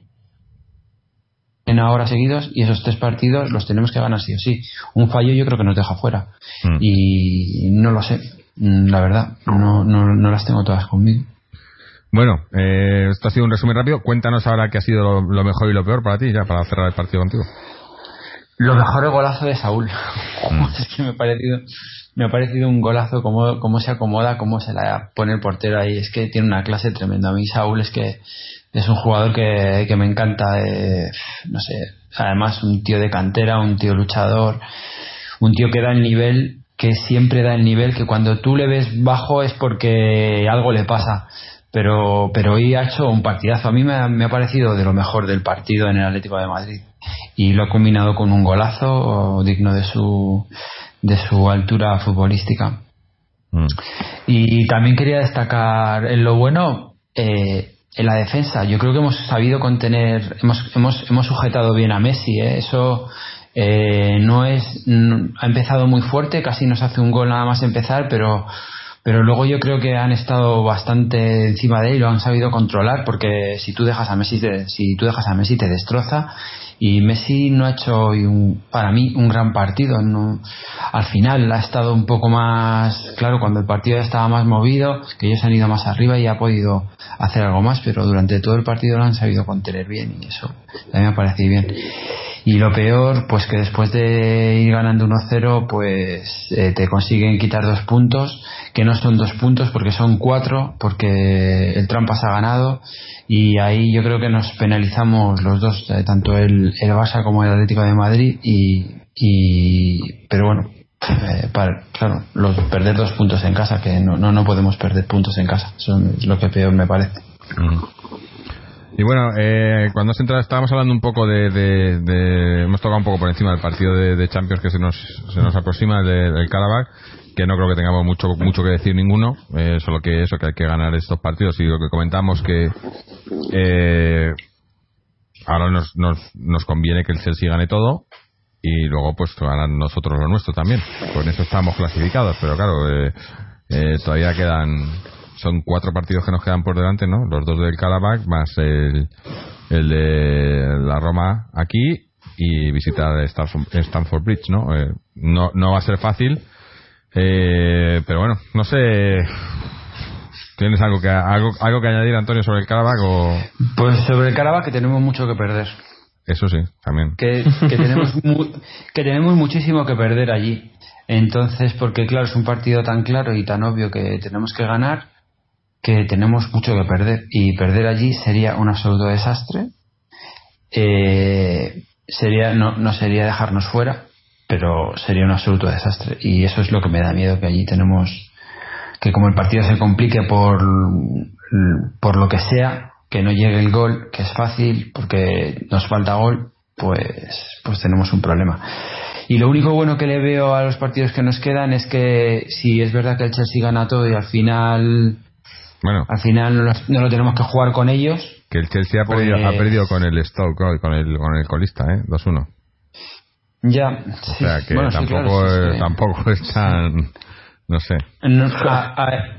ahora seguidos y esos tres partidos los tenemos que ganar sí o sí. Un fallo yo creo que nos deja fuera Mm. y no lo sé, mm, la verdad, no, no, no las tengo todas conmigo. Bueno, eh, esto ha sido un resumen rápido. Cuéntanos ahora qué ha sido lo, lo mejor y lo peor para ti, ya, para cerrar el partido contigo. Lo mejor el golazo de Saúl. Mm. es que me ha parecido, me ha parecido un golazo, cómo, cómo se acomoda, cómo se la pone el portero ahí. Es que tiene una clase tremenda. A mí Saúl es que es un jugador que, que me encanta. eh, no sé, además un tío de cantera, un tío luchador, un tío que da el nivel, que siempre da el nivel, que cuando tú le ves bajo es porque algo le pasa. Pero, pero hoy ha hecho un partidazo. A mí me ha, me ha parecido de lo mejor del partido en el Atlético de Madrid. Y lo ha combinado con un golazo digno de su, de su altura futbolística. Mm. Y también quería destacar en lo bueno, eh, en la defensa. Yo creo que hemos sabido contener, hemos, hemos, hemos sujetado bien a Messi. ¿eh? Eso eh, no es, ha empezado muy fuerte, casi nos hace un gol nada más empezar, pero pero luego yo creo que han estado bastante encima de él y lo han sabido controlar porque si tú dejas a Messi te, si tú dejas a Messi te destroza. Y Messi no ha hecho hoy un, para mí un gran partido no, al final ha estado un poco más claro cuando el partido ya estaba más movido que ellos han ido más arriba y ha podido hacer algo más pero durante todo el partido lo han sabido contener bien y eso mí me ha parecido bien Y lo peor, pues que después de ir ganando 1-0, pues eh, te consiguen quitar dos puntos, que no son dos puntos porque son cuatro, porque el Trampas ha ganado. Y ahí yo creo que nos penalizamos los dos, eh, tanto el, el Barça como el Atlético de Madrid. Y, y pero bueno, eh, para, claro, los, perder dos puntos en casa, que no, no, no podemos perder puntos en casa. Eso es lo que peor me parece. Y bueno, eh, cuando has entrado estábamos hablando un poco de, de, Hemos tocado un poco por encima del partido de, Champions que se nos, se nos aproxima, del Karabakh, que no creo que tengamos mucho mucho que decir ninguno, eh, solo que eso, que hay que ganar estos partidos. Y lo que comentamos que... Eh, ahora nos, nos, nos conviene que el Chelsea gane todo y luego pues ganan nosotros lo nuestro también. Con eso estamos clasificados, pero claro, eh, eh, todavía quedan son cuatro partidos que nos quedan por delante, ¿no? Los dos del Karabakh más el, el de la Roma aquí y visitar Stanford Bridge, ¿no? Eh, no, no va a ser fácil, eh, pero bueno, no sé. ¿Tienes algo que, algo, algo que añadir, Antonio, sobre el Karabakh? O... Pues sobre el Karabakh que tenemos mucho que perder. Eso sí, también. Que, que tenemos, que tenemos muchísimo que perder allí. Entonces, porque claro, es un partido tan claro y tan obvio que tenemos que ganar que tenemos mucho que perder y perder allí sería un absoluto desastre. Eh, sería no, no sería dejarnos fuera, pero sería un absoluto desastre y eso es lo que me da miedo que allí tenemos que como el partido se complique por por lo que sea, que no llegue el gol, que es fácil porque nos falta gol, pues pues tenemos un problema. Y lo único bueno que le veo a los partidos que nos quedan es que si es verdad que el Chelsea gana todo y al final bueno. Al final no lo, tenemos que jugar con ellos. Que el Chelsea ha, perdido, ha pues perdido con el Stoke, con el, con el colista, ¿eh? 2-1. Ya. O sea que tampoco, tampoco es tan no sé.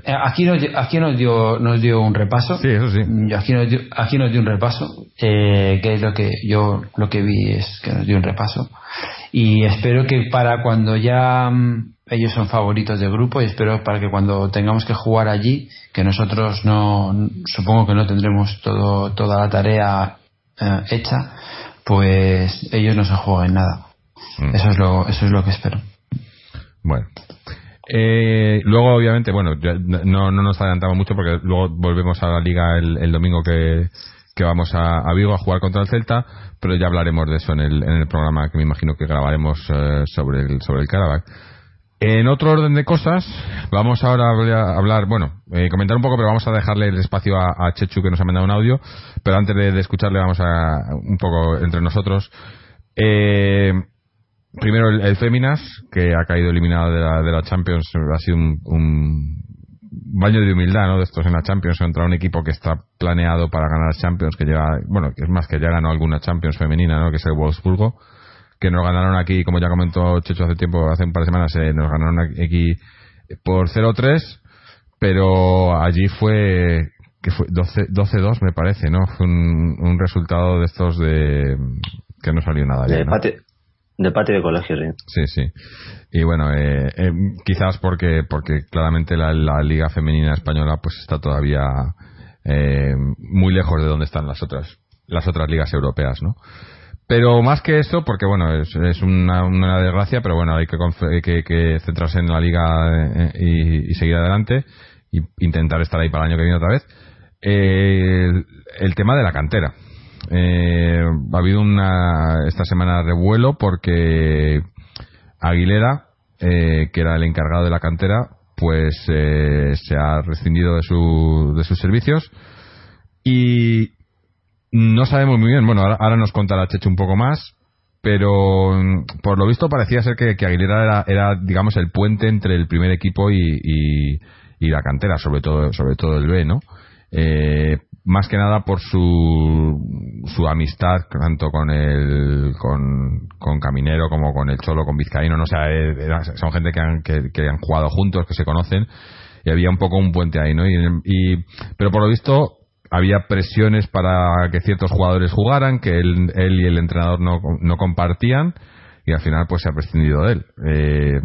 aquí nos, aquí nos dio nos dio un repaso. Sí, eso sí. Aquí nos dio, aquí nos dio un repaso, eh, que es lo que yo lo que vi es que nos dio un repaso. Y espero que para cuando ya mm, ellos son favoritos del grupo y espero para que cuando tengamos que jugar allí, que nosotros no supongo que no tendremos todo toda la tarea eh, hecha, pues ellos no se jueguen nada. Mm. Eso es lo eso es lo que espero. Bueno, eh, luego, obviamente, bueno, no, no nos adelantamos mucho porque luego volvemos a la liga el, domingo que, vamos a, Vigo a jugar contra el Celta, pero ya hablaremos de eso en el, en el programa que me imagino que grabaremos eh, sobre el, sobre el Karabakh. En otro orden de cosas, vamos ahora a hablar, bueno, eh, comentar un poco, pero vamos a dejarle el espacio a, Chechu que nos ha mandado un audio, pero antes de, de escucharle vamos a un poco entre nosotros. Eh, primero el, Féminas, que ha caído eliminado de la, de la Champions, ha sido un, baño de humildad, ¿no? De estos en la Champions contra un equipo que está planeado para ganar Champions, que llega, bueno, que es más que ya ganó alguna Champions femenina, ¿no? Que es el Wolfsburgo, que nos ganaron aquí, como ya comentó Checho hace tiempo, hace un par de semanas, eh, nos ganaron aquí por 0-3, pero allí fue que fue 12-2 me parece, ¿no? Fue un, un resultado de estos de que no salió nada bien. De patio de colegio, sí. Sí, Y bueno, eh, eh, quizás porque porque claramente la, liga femenina española pues está todavía eh, muy lejos de donde están las otras las otras ligas europeas, ¿no? Pero más que eso, porque bueno, es, es una, desgracia, pero bueno, hay que, que, centrarse en la liga y, seguir adelante e intentar estar ahí para el año que viene otra vez. el tema de la cantera eh, ha habido una esta semana revuelo porque Aguilera, eh, que era el encargado de la cantera, pues eh, se ha rescindido de, su, de sus servicios y no sabemos muy bien. Bueno, ahora, nos contará Checho un poco más, pero mm, por lo visto parecía ser que, Aguilera era, era, digamos, el puente entre el primer equipo y, y, y, la cantera, sobre todo, sobre todo el B, ¿no? Eh, más que nada por su, su amistad tanto con el con, con Caminero como con el Cholo, con Vizcaíno, no sé, son gente que han, que, han jugado juntos, que se conocen y había un poco un puente ahí, ¿no? Y, pero por lo visto había presiones para que ciertos jugadores jugaran, que él, él y el entrenador no, no compartían y al final pues se ha prescindido de él. Eh,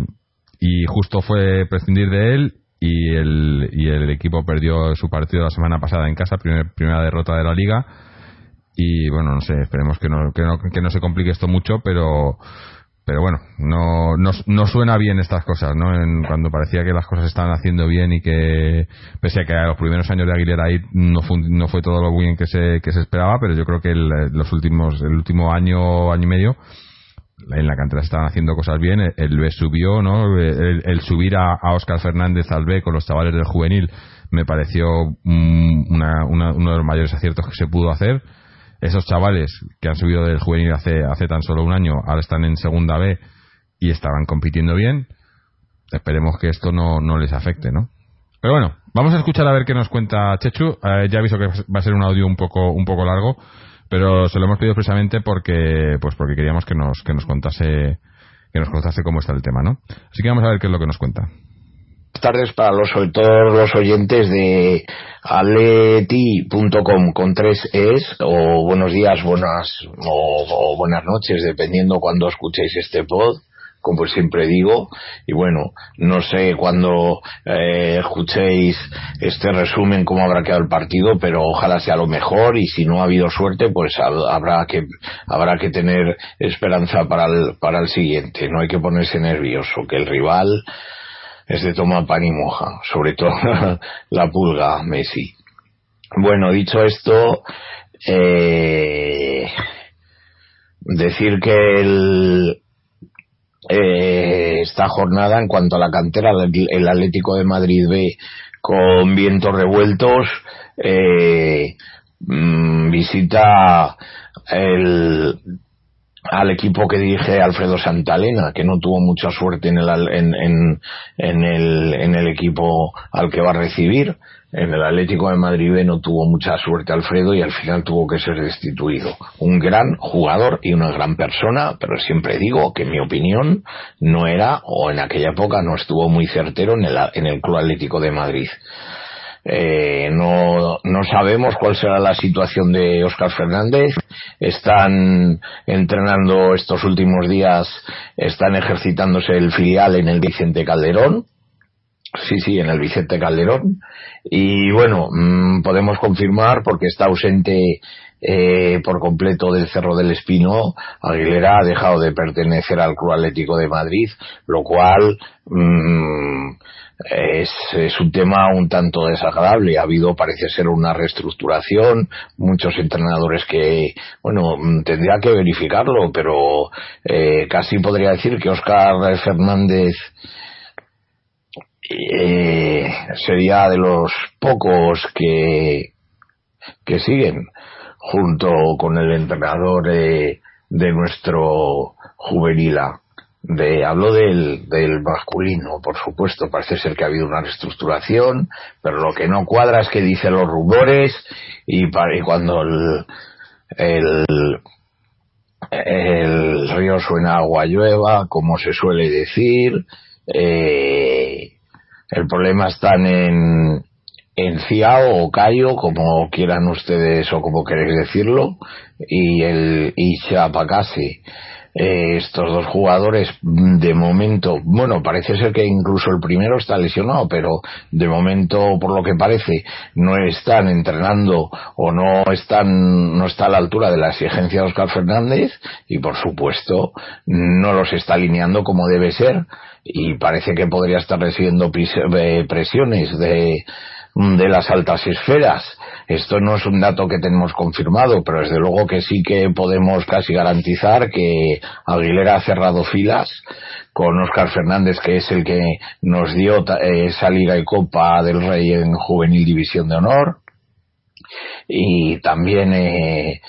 y justo fue prescindir de él y el, y el equipo perdió su partido la semana pasada en casa, primera derrota de la liga. y bueno, no sé, esperemos que no, que no, que no se complique esto mucho, pero pero bueno, no, no, no, suena bien estas cosas, ¿no? En, cuando parecía que las cosas estaban haciendo bien y que, pese a que a los primeros años de Aguilera ahí no fue, no fue todo lo bien que se, que se esperaba, pero yo creo que el, los últimos, el último año, año y medio, en la cantera estaban haciendo cosas bien, el B subió, ¿no? El, subir a, a Oscar Fernández al B con los chavales del juvenil me pareció una, una, uno de los mayores aciertos que se pudo hacer esos chavales que han subido del juvenil hace, hace tan solo un año, ahora están en segunda B y estaban compitiendo bien, esperemos que esto no, no les afecte, ¿no? Pero bueno, vamos a escuchar a ver qué nos cuenta Chechu. Eh, ya aviso que va a ser un audio un poco, un poco largo, pero se lo hemos pedido precisamente porque, pues porque queríamos que nos, que nos contase, que nos contase cómo está el tema, ¿no? Así que vamos a ver qué es lo que nos cuenta tardes para los, todos los oyentes de aleti.com con tres es o buenos días, buenas o, buenas noches, dependiendo cuando escuchéis este pod como siempre digo, y bueno, no sé cuando eh, escuchéis este resumen cómo habrá quedado el partido, pero ojalá sea lo mejor y si no ha habido suerte, pues habrá que habrá que tener esperanza para el, para el siguiente, no hay que ponerse nervioso, que el rival es de toma pan y moja, sobre todo la pulga Messi. Bueno, dicho esto, eh, decir que el, eh, esta jornada en cuanto a la cantera, el Atlético de Madrid B con vientos revueltos, eh, mm, visita el al equipo que dirige Alfredo Santalena, que no tuvo mucha suerte en el, en, en, en, el, en el equipo al que va a recibir. En el Atlético de Madrid B no tuvo mucha suerte Alfredo y al final tuvo que ser destituido. Un gran jugador y una gran persona, pero siempre digo que mi opinión no era, o en aquella época no estuvo muy certero en el, en el Club Atlético de Madrid. Eh, no, no sabemos cuál será la situación de Óscar Fernández. Están entrenando estos últimos días, están ejercitándose el filial en el Vicente Calderón. Sí, sí, en el Vicente Calderón. Y bueno, mm, podemos confirmar porque está ausente eh, por completo del Cerro del Espino, Aguilera ha dejado de pertenecer al Club Atlético de Madrid, lo cual mm, es, un tema un tanto desagradable. Ha habido, parece ser, una reestructuración, muchos entrenadores que, bueno, mm, tendría que verificarlo, pero eh, casi podría decir que Oscar Fernández eh, sería de los pocos que, que siguen junto con el entrenador de, de nuestro juvenila. De, hablo del, del masculino, por supuesto, parece ser que ha habido una reestructuración, pero lo que no cuadra es que dice los rumores y, y cuando el, el, río suena agua llueva, como se suele decir, eh, el problema está en, en Ciao o Cayo, como quieran ustedes o como queréis decirlo, y el Ishapakase. Eh, estos dos jugadores de momento, bueno, parece ser que incluso el primero está lesionado, pero de momento, por lo que parece, no están entrenando o no están, no está a la altura de la exigencia de Oscar Fernández y por supuesto no los está alineando como debe ser y parece que podría estar recibiendo eh, presiones de de las altas esferas. Esto no es un dato que tenemos confirmado, pero desde luego que sí que podemos casi garantizar que Aguilera ha cerrado filas con Oscar Fernández, que es el que nos dio eh, esa Liga y Copa del Rey en Juvenil División de Honor. Y también eh,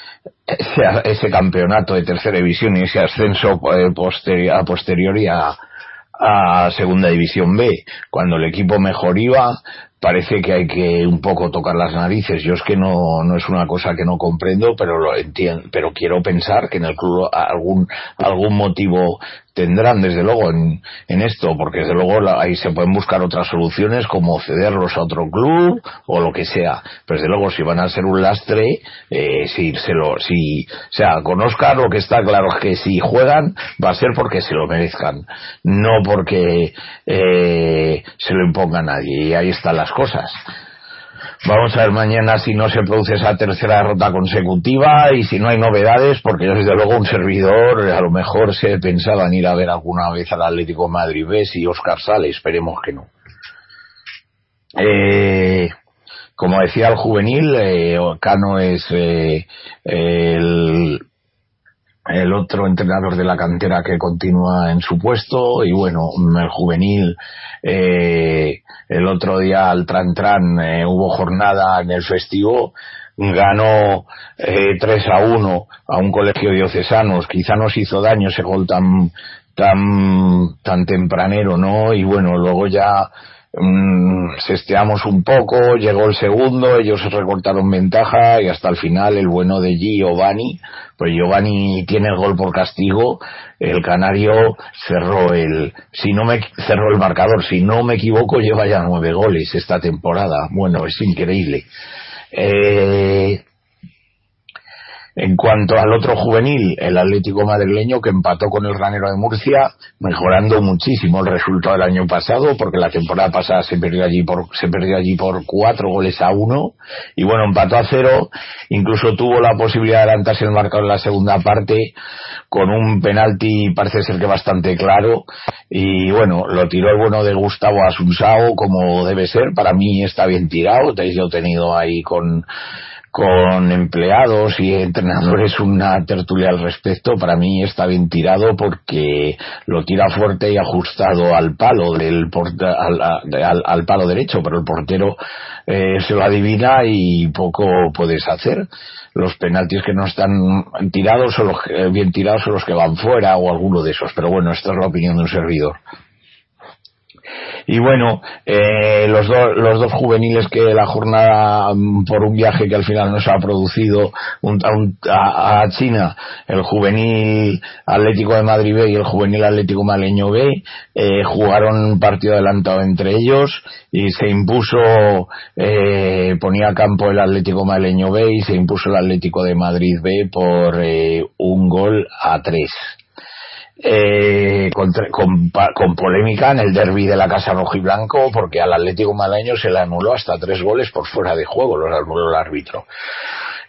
ese, campeonato de tercera división y ese ascenso eh, a posteriori a, a segunda división B. Cuando el equipo mejor iba, parece que hay que un poco tocar las narices. Yo es que no, no es una cosa que no comprendo, pero lo entiendo, pero quiero pensar que en el club algún, algún motivo tendrán desde luego en, esto, porque desde luego ahí se pueden buscar otras soluciones como cederlos a otro club o lo que sea. Pero desde luego si van a ser un lastre, eh, si se lo, si, o sea, conozca lo que está claro es que si juegan va a ser porque se lo merezcan, no porque eh, se lo imponga nadie. Y ahí están las cosas. Vamos a ver mañana si no se produce esa tercera derrota consecutiva y si no hay novedades, porque yo desde luego un servidor a lo mejor se pensaba en ir a ver alguna vez al Atlético Madrid B si Oscar sale, esperemos que no. Eh, como decía el juvenil, eh, Cano es eh, el, el otro entrenador de la cantera que continúa en su puesto y bueno, el juvenil eh, el otro día al Tran Tran eh, hubo jornada en el festivo ganó eh, 3 a 1 a un colegio diocesanos. Quizá nos hizo daño ese gol tan tan tan tempranero no y bueno luego ya mm, sesteamos un poco, llegó el segundo, ellos recortaron ventaja y hasta el final el bueno de Giovanni, pues Giovanni tiene el gol por castigo, el canario cerró el, si no me, cerró el marcador, si no me equivoco lleva ya nueve goles esta temporada, bueno, es increíble. Eh, en cuanto al otro juvenil, el Atlético madrileño que empató con el Ranero de Murcia, mejorando muchísimo el resultado del año pasado, porque la temporada pasada se perdió allí por, se perdió allí por cuatro goles a uno, y bueno, empató a cero, incluso tuvo la posibilidad de adelantarse el marcador en la segunda parte, con un penalti parece ser que bastante claro, y bueno, lo tiró el bueno de Gustavo Asunsao como debe ser, para mí está bien tirado, yo he tenido ahí con, con empleados y entrenadores una tertulia al respecto, para mí está bien tirado porque lo tira fuerte y ajustado al palo del al, al, al palo derecho, pero el portero eh, se lo adivina y poco puedes hacer. Los penaltis que no están tirados son los que, bien tirados son los que van fuera o alguno de esos, pero bueno, esta es la opinión de un servidor. Y bueno, eh, los, dos los dos juveniles que la jornada, mm, por un viaje que al final no se ha producido un, a, a, China, el juvenil Atlético de Madrid B y el juvenil Atlético Maleño B, eh, jugaron un partido adelantado entre ellos y se impuso, eh, ponía campo el Atlético Maleño B y se impuso el Atlético de Madrid B por eh, un gol a tres eh, con, polémica en el derby de la Casa Rojo y Blanco porque al Atlético Malaño se le anuló hasta tres goles por fuera de juego, los anuló el árbitro.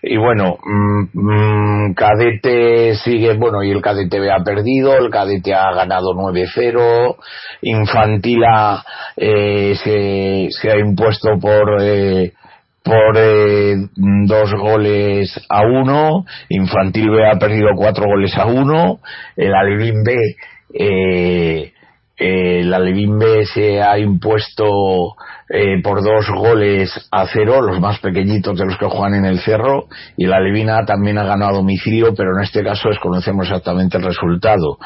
Y bueno, mmm, Cadete sigue, bueno, y el Cadete B ha perdido, el Cadete ha ganado 9-0, Infantila eh, se, se ha impuesto por eh, por eh, dos goles a uno, Infantil B ha perdido cuatro goles a uno, el Alevín B, eh, el Alevín B se ha impuesto eh, por dos goles a cero, los más pequeñitos de los que juegan en el Cerro, y la Alevina también ha ganado a domicilio, pero en este caso desconocemos exactamente el resultado.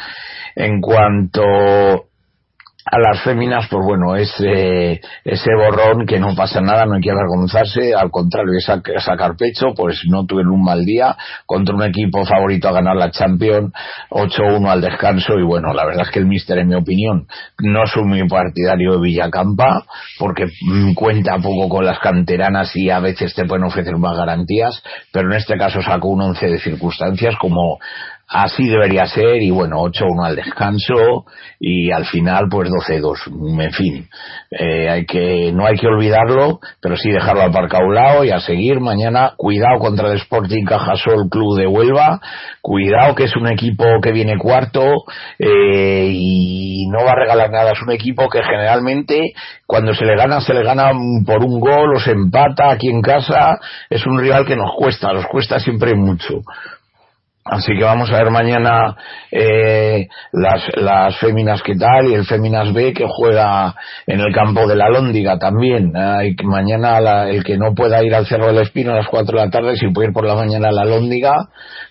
En cuanto a las féminas, pues bueno, ese, ese borrón que no pasa nada, no hay que avergonzarse, al contrario, es sacar pecho, pues no tuvieron un mal día. Contra un equipo favorito a ganar la Champions, 8-1 al descanso, y bueno, la verdad es que el míster, en mi opinión, no soy muy partidario de Villacampa, porque cuenta poco con las canteranas y a veces te pueden ofrecer más garantías, pero en este caso sacó un once de circunstancias como así debería ser y bueno 8-1 al descanso y al final pues 12-2 en fin. Eh, hay que no hay que olvidarlo pero sí dejarlo aparcado a un lado y a seguir. Mañana cuidado contra el Sporting Cajasol Club de Huelva. Cuidado que es un equipo que viene cuarto eh, y no va a regalar nada. Es un equipo que generalmente cuando se le gana se le gana por un gol o se empata aquí en casa. Es un rival que nos cuesta nos cuesta siempre mucho Así que vamos a ver mañana eh, las, las féminas que tal y el Féminas B que juega en el campo de la Lóndiga también. Eh, mañana la, el que no pueda ir al Cerro del Espino a las 4 de la tarde, si puede ir por la mañana a la Lóndiga,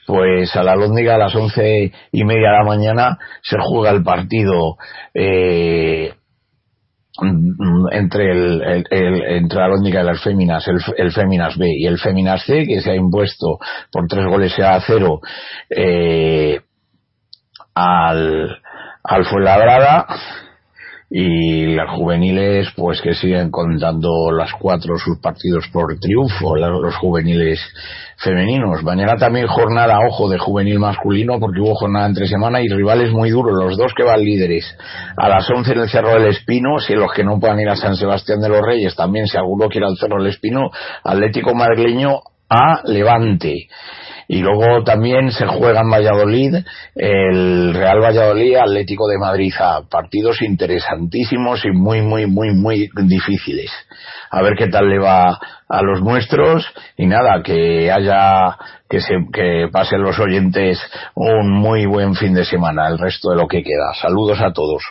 pues a la Lóndiga a las once y media de la mañana se juega el partido eh, entre el, el, el, entre la lóndiga y las féminas, el, el féminas B y el féminas C, que se ha impuesto por tres goles a cero eh, al, al Fuenlabrada y las juveniles pues que siguen contando las cuatro sus partidos por triunfo los juveniles femeninos. Mañana también jornada ojo de juvenil masculino porque hubo jornada entre semana y rivales muy duros los dos que van líderes. A las 11 en el Cerro del Espino si los que no puedan ir a San Sebastián de los Reyes también si alguno quiere al Cerro del Espino Atlético Madrileño a Levante y luego también se juega en Valladolid el Real Valladolid Atlético de Madrid. A partidos interesantísimos y muy muy muy muy difíciles. A ver qué tal le va a los nuestros. Y nada que haya que se que pasen los oyentes un muy buen fin de semana el resto de lo que queda. Saludos a todos.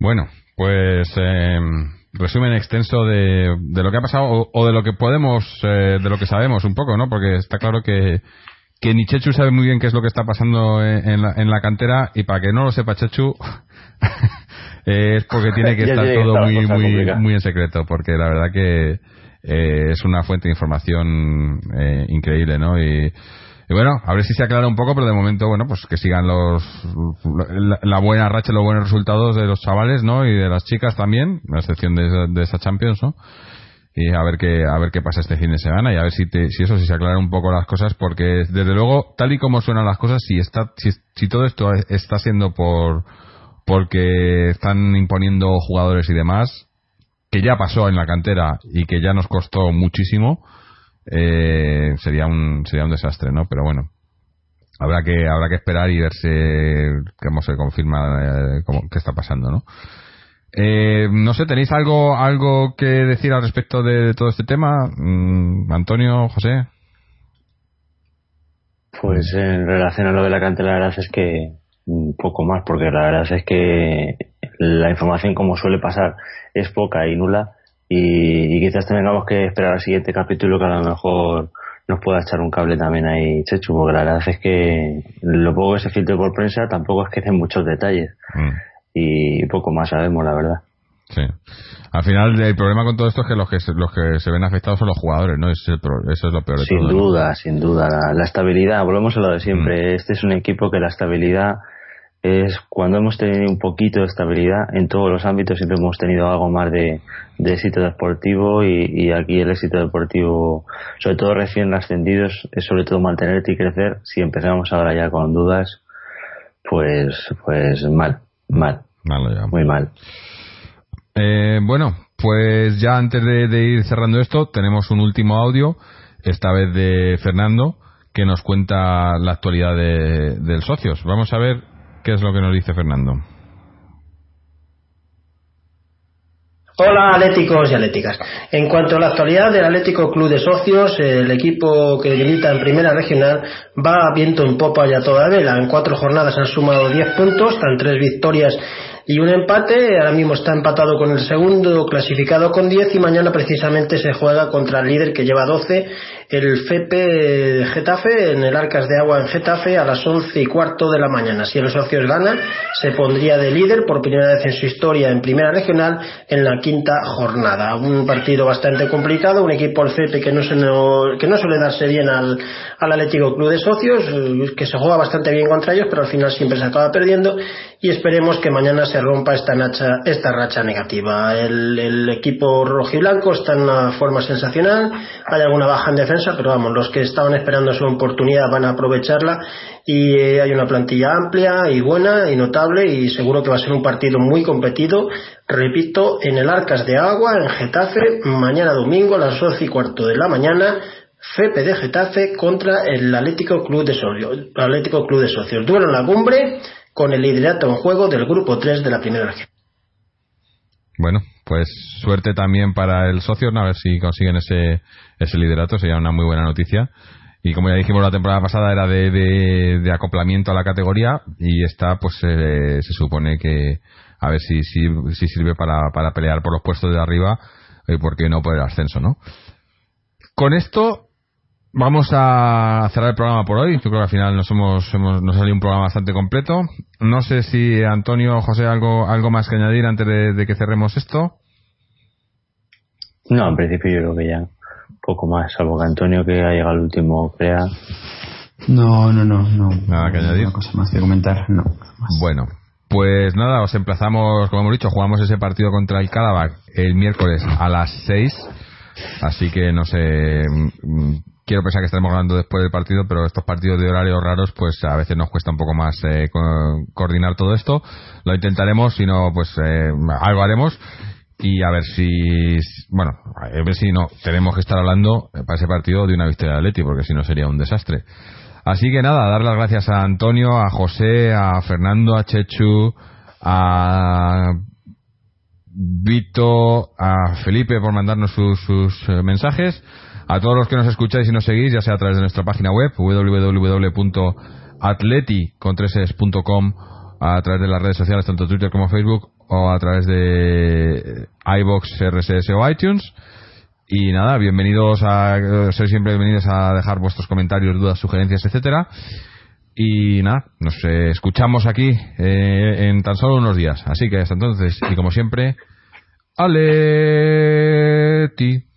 Bueno pues eh resumen extenso de, de lo que ha pasado o, de lo que podemos, eh, de lo que sabemos un poco, ¿no? Porque está claro que, que ni Chechu sabe muy bien qué es lo que está pasando en, la, en la, cantera y para que no lo sepa Chechu es porque tiene que estar todo muy, muy, muy en secreto, porque la verdad que eh, es una fuente de información eh, increíble, ¿no? Y, y bueno, a ver si se aclara un poco, pero de momento, bueno, pues que sigan los la, buena racha, los buenos resultados de los chavales, ¿no? Y de las chicas también, a excepción de, de esa Champions, ¿no? Y a ver qué a ver qué pasa este fin de semana y a ver si si eso si se aclara un poco las cosas, porque desde luego, tal y como suenan las cosas, si está si, si todo esto está siendo por porque están imponiendo jugadores y demás, que ya pasó en la cantera y que ya nos costó muchísimo eh, sería un sería un desastre, ¿no? Pero bueno, habrá que habrá que esperar y ver si cómo se confirma eh, cómo, qué está pasando, ¿no? Eh, no sé, ¿tenéis algo algo que decir al respecto de, todo este tema? Mm, Antonio, José. Pues en relación a lo de la cantera, la verdad es que poco más, porque la verdad es que la información, como suele pasar, es poca y nula y, quizás tengamos que esperar al siguiente capítulo que a lo mejor nos pueda echar un cable también ahí, Chechu, porque la verdad es que lo poco que se filtre por prensa tampoco es que den muchos detalles mm. y poco más sabemos, la verdad. Sí. Al final, el problema con todo esto es que los que se, los que se ven afectados son los jugadores, ¿no? eso es lo peor de sin Duda, Sin duda, La, estabilidad, volvemos a lo de siempre. Mm. Este es un equipo que la estabilidad es cuando hemos tenido un poquito de estabilidad en todos los ámbitos siempre hemos tenido algo más de, éxito deportivo y, aquí el éxito deportivo sobre todo recién ascendidos es sobre todo mantenerte y crecer. Si empezamos ahora ya con dudas pues pues mal mal. Muy mal. Eh, bueno pues ya antes de, ir cerrando esto tenemos un último audio esta vez de Fernando que nos cuenta la actualidad de, del socios. Vamos a ver ¿Qué es lo que nos dice Fernando? Hola atléticos y atléticas. En cuanto a la actualidad del Atlético Club de Socios, el equipo que milita en Primera Regional va viento en popa ya toda vela. En cuatro jornadas han sumado 10 puntos, están tres victorias y un empate. Ahora mismo está empatado con el segundo clasificado con 10 y mañana precisamente se juega contra el líder que lleva 12 el FEPE Getafe en el Arcas de Agua en Getafe a las once y cuarto de la mañana. Si los socios ganan, se pondría de líder por primera vez en su historia en primera regional en la quinta jornada. Un partido bastante complicado, un equipo el FEPE que no, se que no suele darse bien al, al Atlético Club de Socios, que se juega bastante bien contra ellos, pero al final siempre se acaba perdiendo y esperemos que mañana se rompa esta, esta racha negativa. El, el equipo rojiblanco está en una forma sensacional, hay alguna baja en defensa pero vamos, los que estaban esperando su oportunidad van a aprovecharla y eh, hay una plantilla amplia y buena y notable y seguro que va a ser un partido muy competido. Repito, en el Arcas de Agua, en Getafe, mañana domingo a las 12 y cuarto de la mañana. FEPE de Getafe contra el Atlético Club de Socios. Atlético Club de Socios. Duelo en la cumbre con el liderato en juego del grupo 3 de la primera región. Bueno, pues suerte también para el socio, a ver si consiguen ese, ese liderato, sería una muy buena noticia. Y como ya dijimos la temporada pasada era de, de, acoplamiento a la categoría y esta pues se supone que a ver si, si, si sirve para, para pelear por los puestos de arriba y por qué no por el ascenso, ¿no? Con esto Vamos a cerrar el programa por hoy. Yo creo que al final nos hemos, hemos nos salido un programa bastante completo. No sé si Antonio o José algo algo más que añadir antes de, que cerremos esto. No, en principio yo creo que ya poco más, salvo que Antonio que ha llegado al último crea. No, no, no, no. Nada que añadir. Una cosa más que comentar, no. Bueno, Pues nada, os emplazamos, como hemos dicho, jugamos ese partido contra el Cadabac el miércoles a las 6. Así que no sé, quiero pensar que estaremos hablando después del partido, pero estos partidos de horarios raros, pues a veces nos cuesta un poco más eh, co- coordinar todo esto. Lo intentaremos, si no, pues eh, algo haremos. Y a ver si, bueno, a ver si no, tenemos que estar hablando para ese partido de una victoria de Atleti, porque si no sería un desastre. Así que nada, dar las gracias a Antonio, a José, a Fernando, a Chechu, a Vito, a Felipe por mandarnos sus, sus, eh, mensajes, a todos los que nos escucháis y nos seguís, ya sea a través de nuestra página web www.atleti.com, a través de las redes sociales, tanto Twitter como Facebook, o a través de iBox, RSS o iTunes. Y nada, bienvenidos a, sois siempre bienvenidos a dejar vuestros comentarios, dudas, sugerencias, etcétera. Y nada, nos escuchamos aquí eh, en tan solo unos días. Así que hasta entonces, y como siempre, Aleti.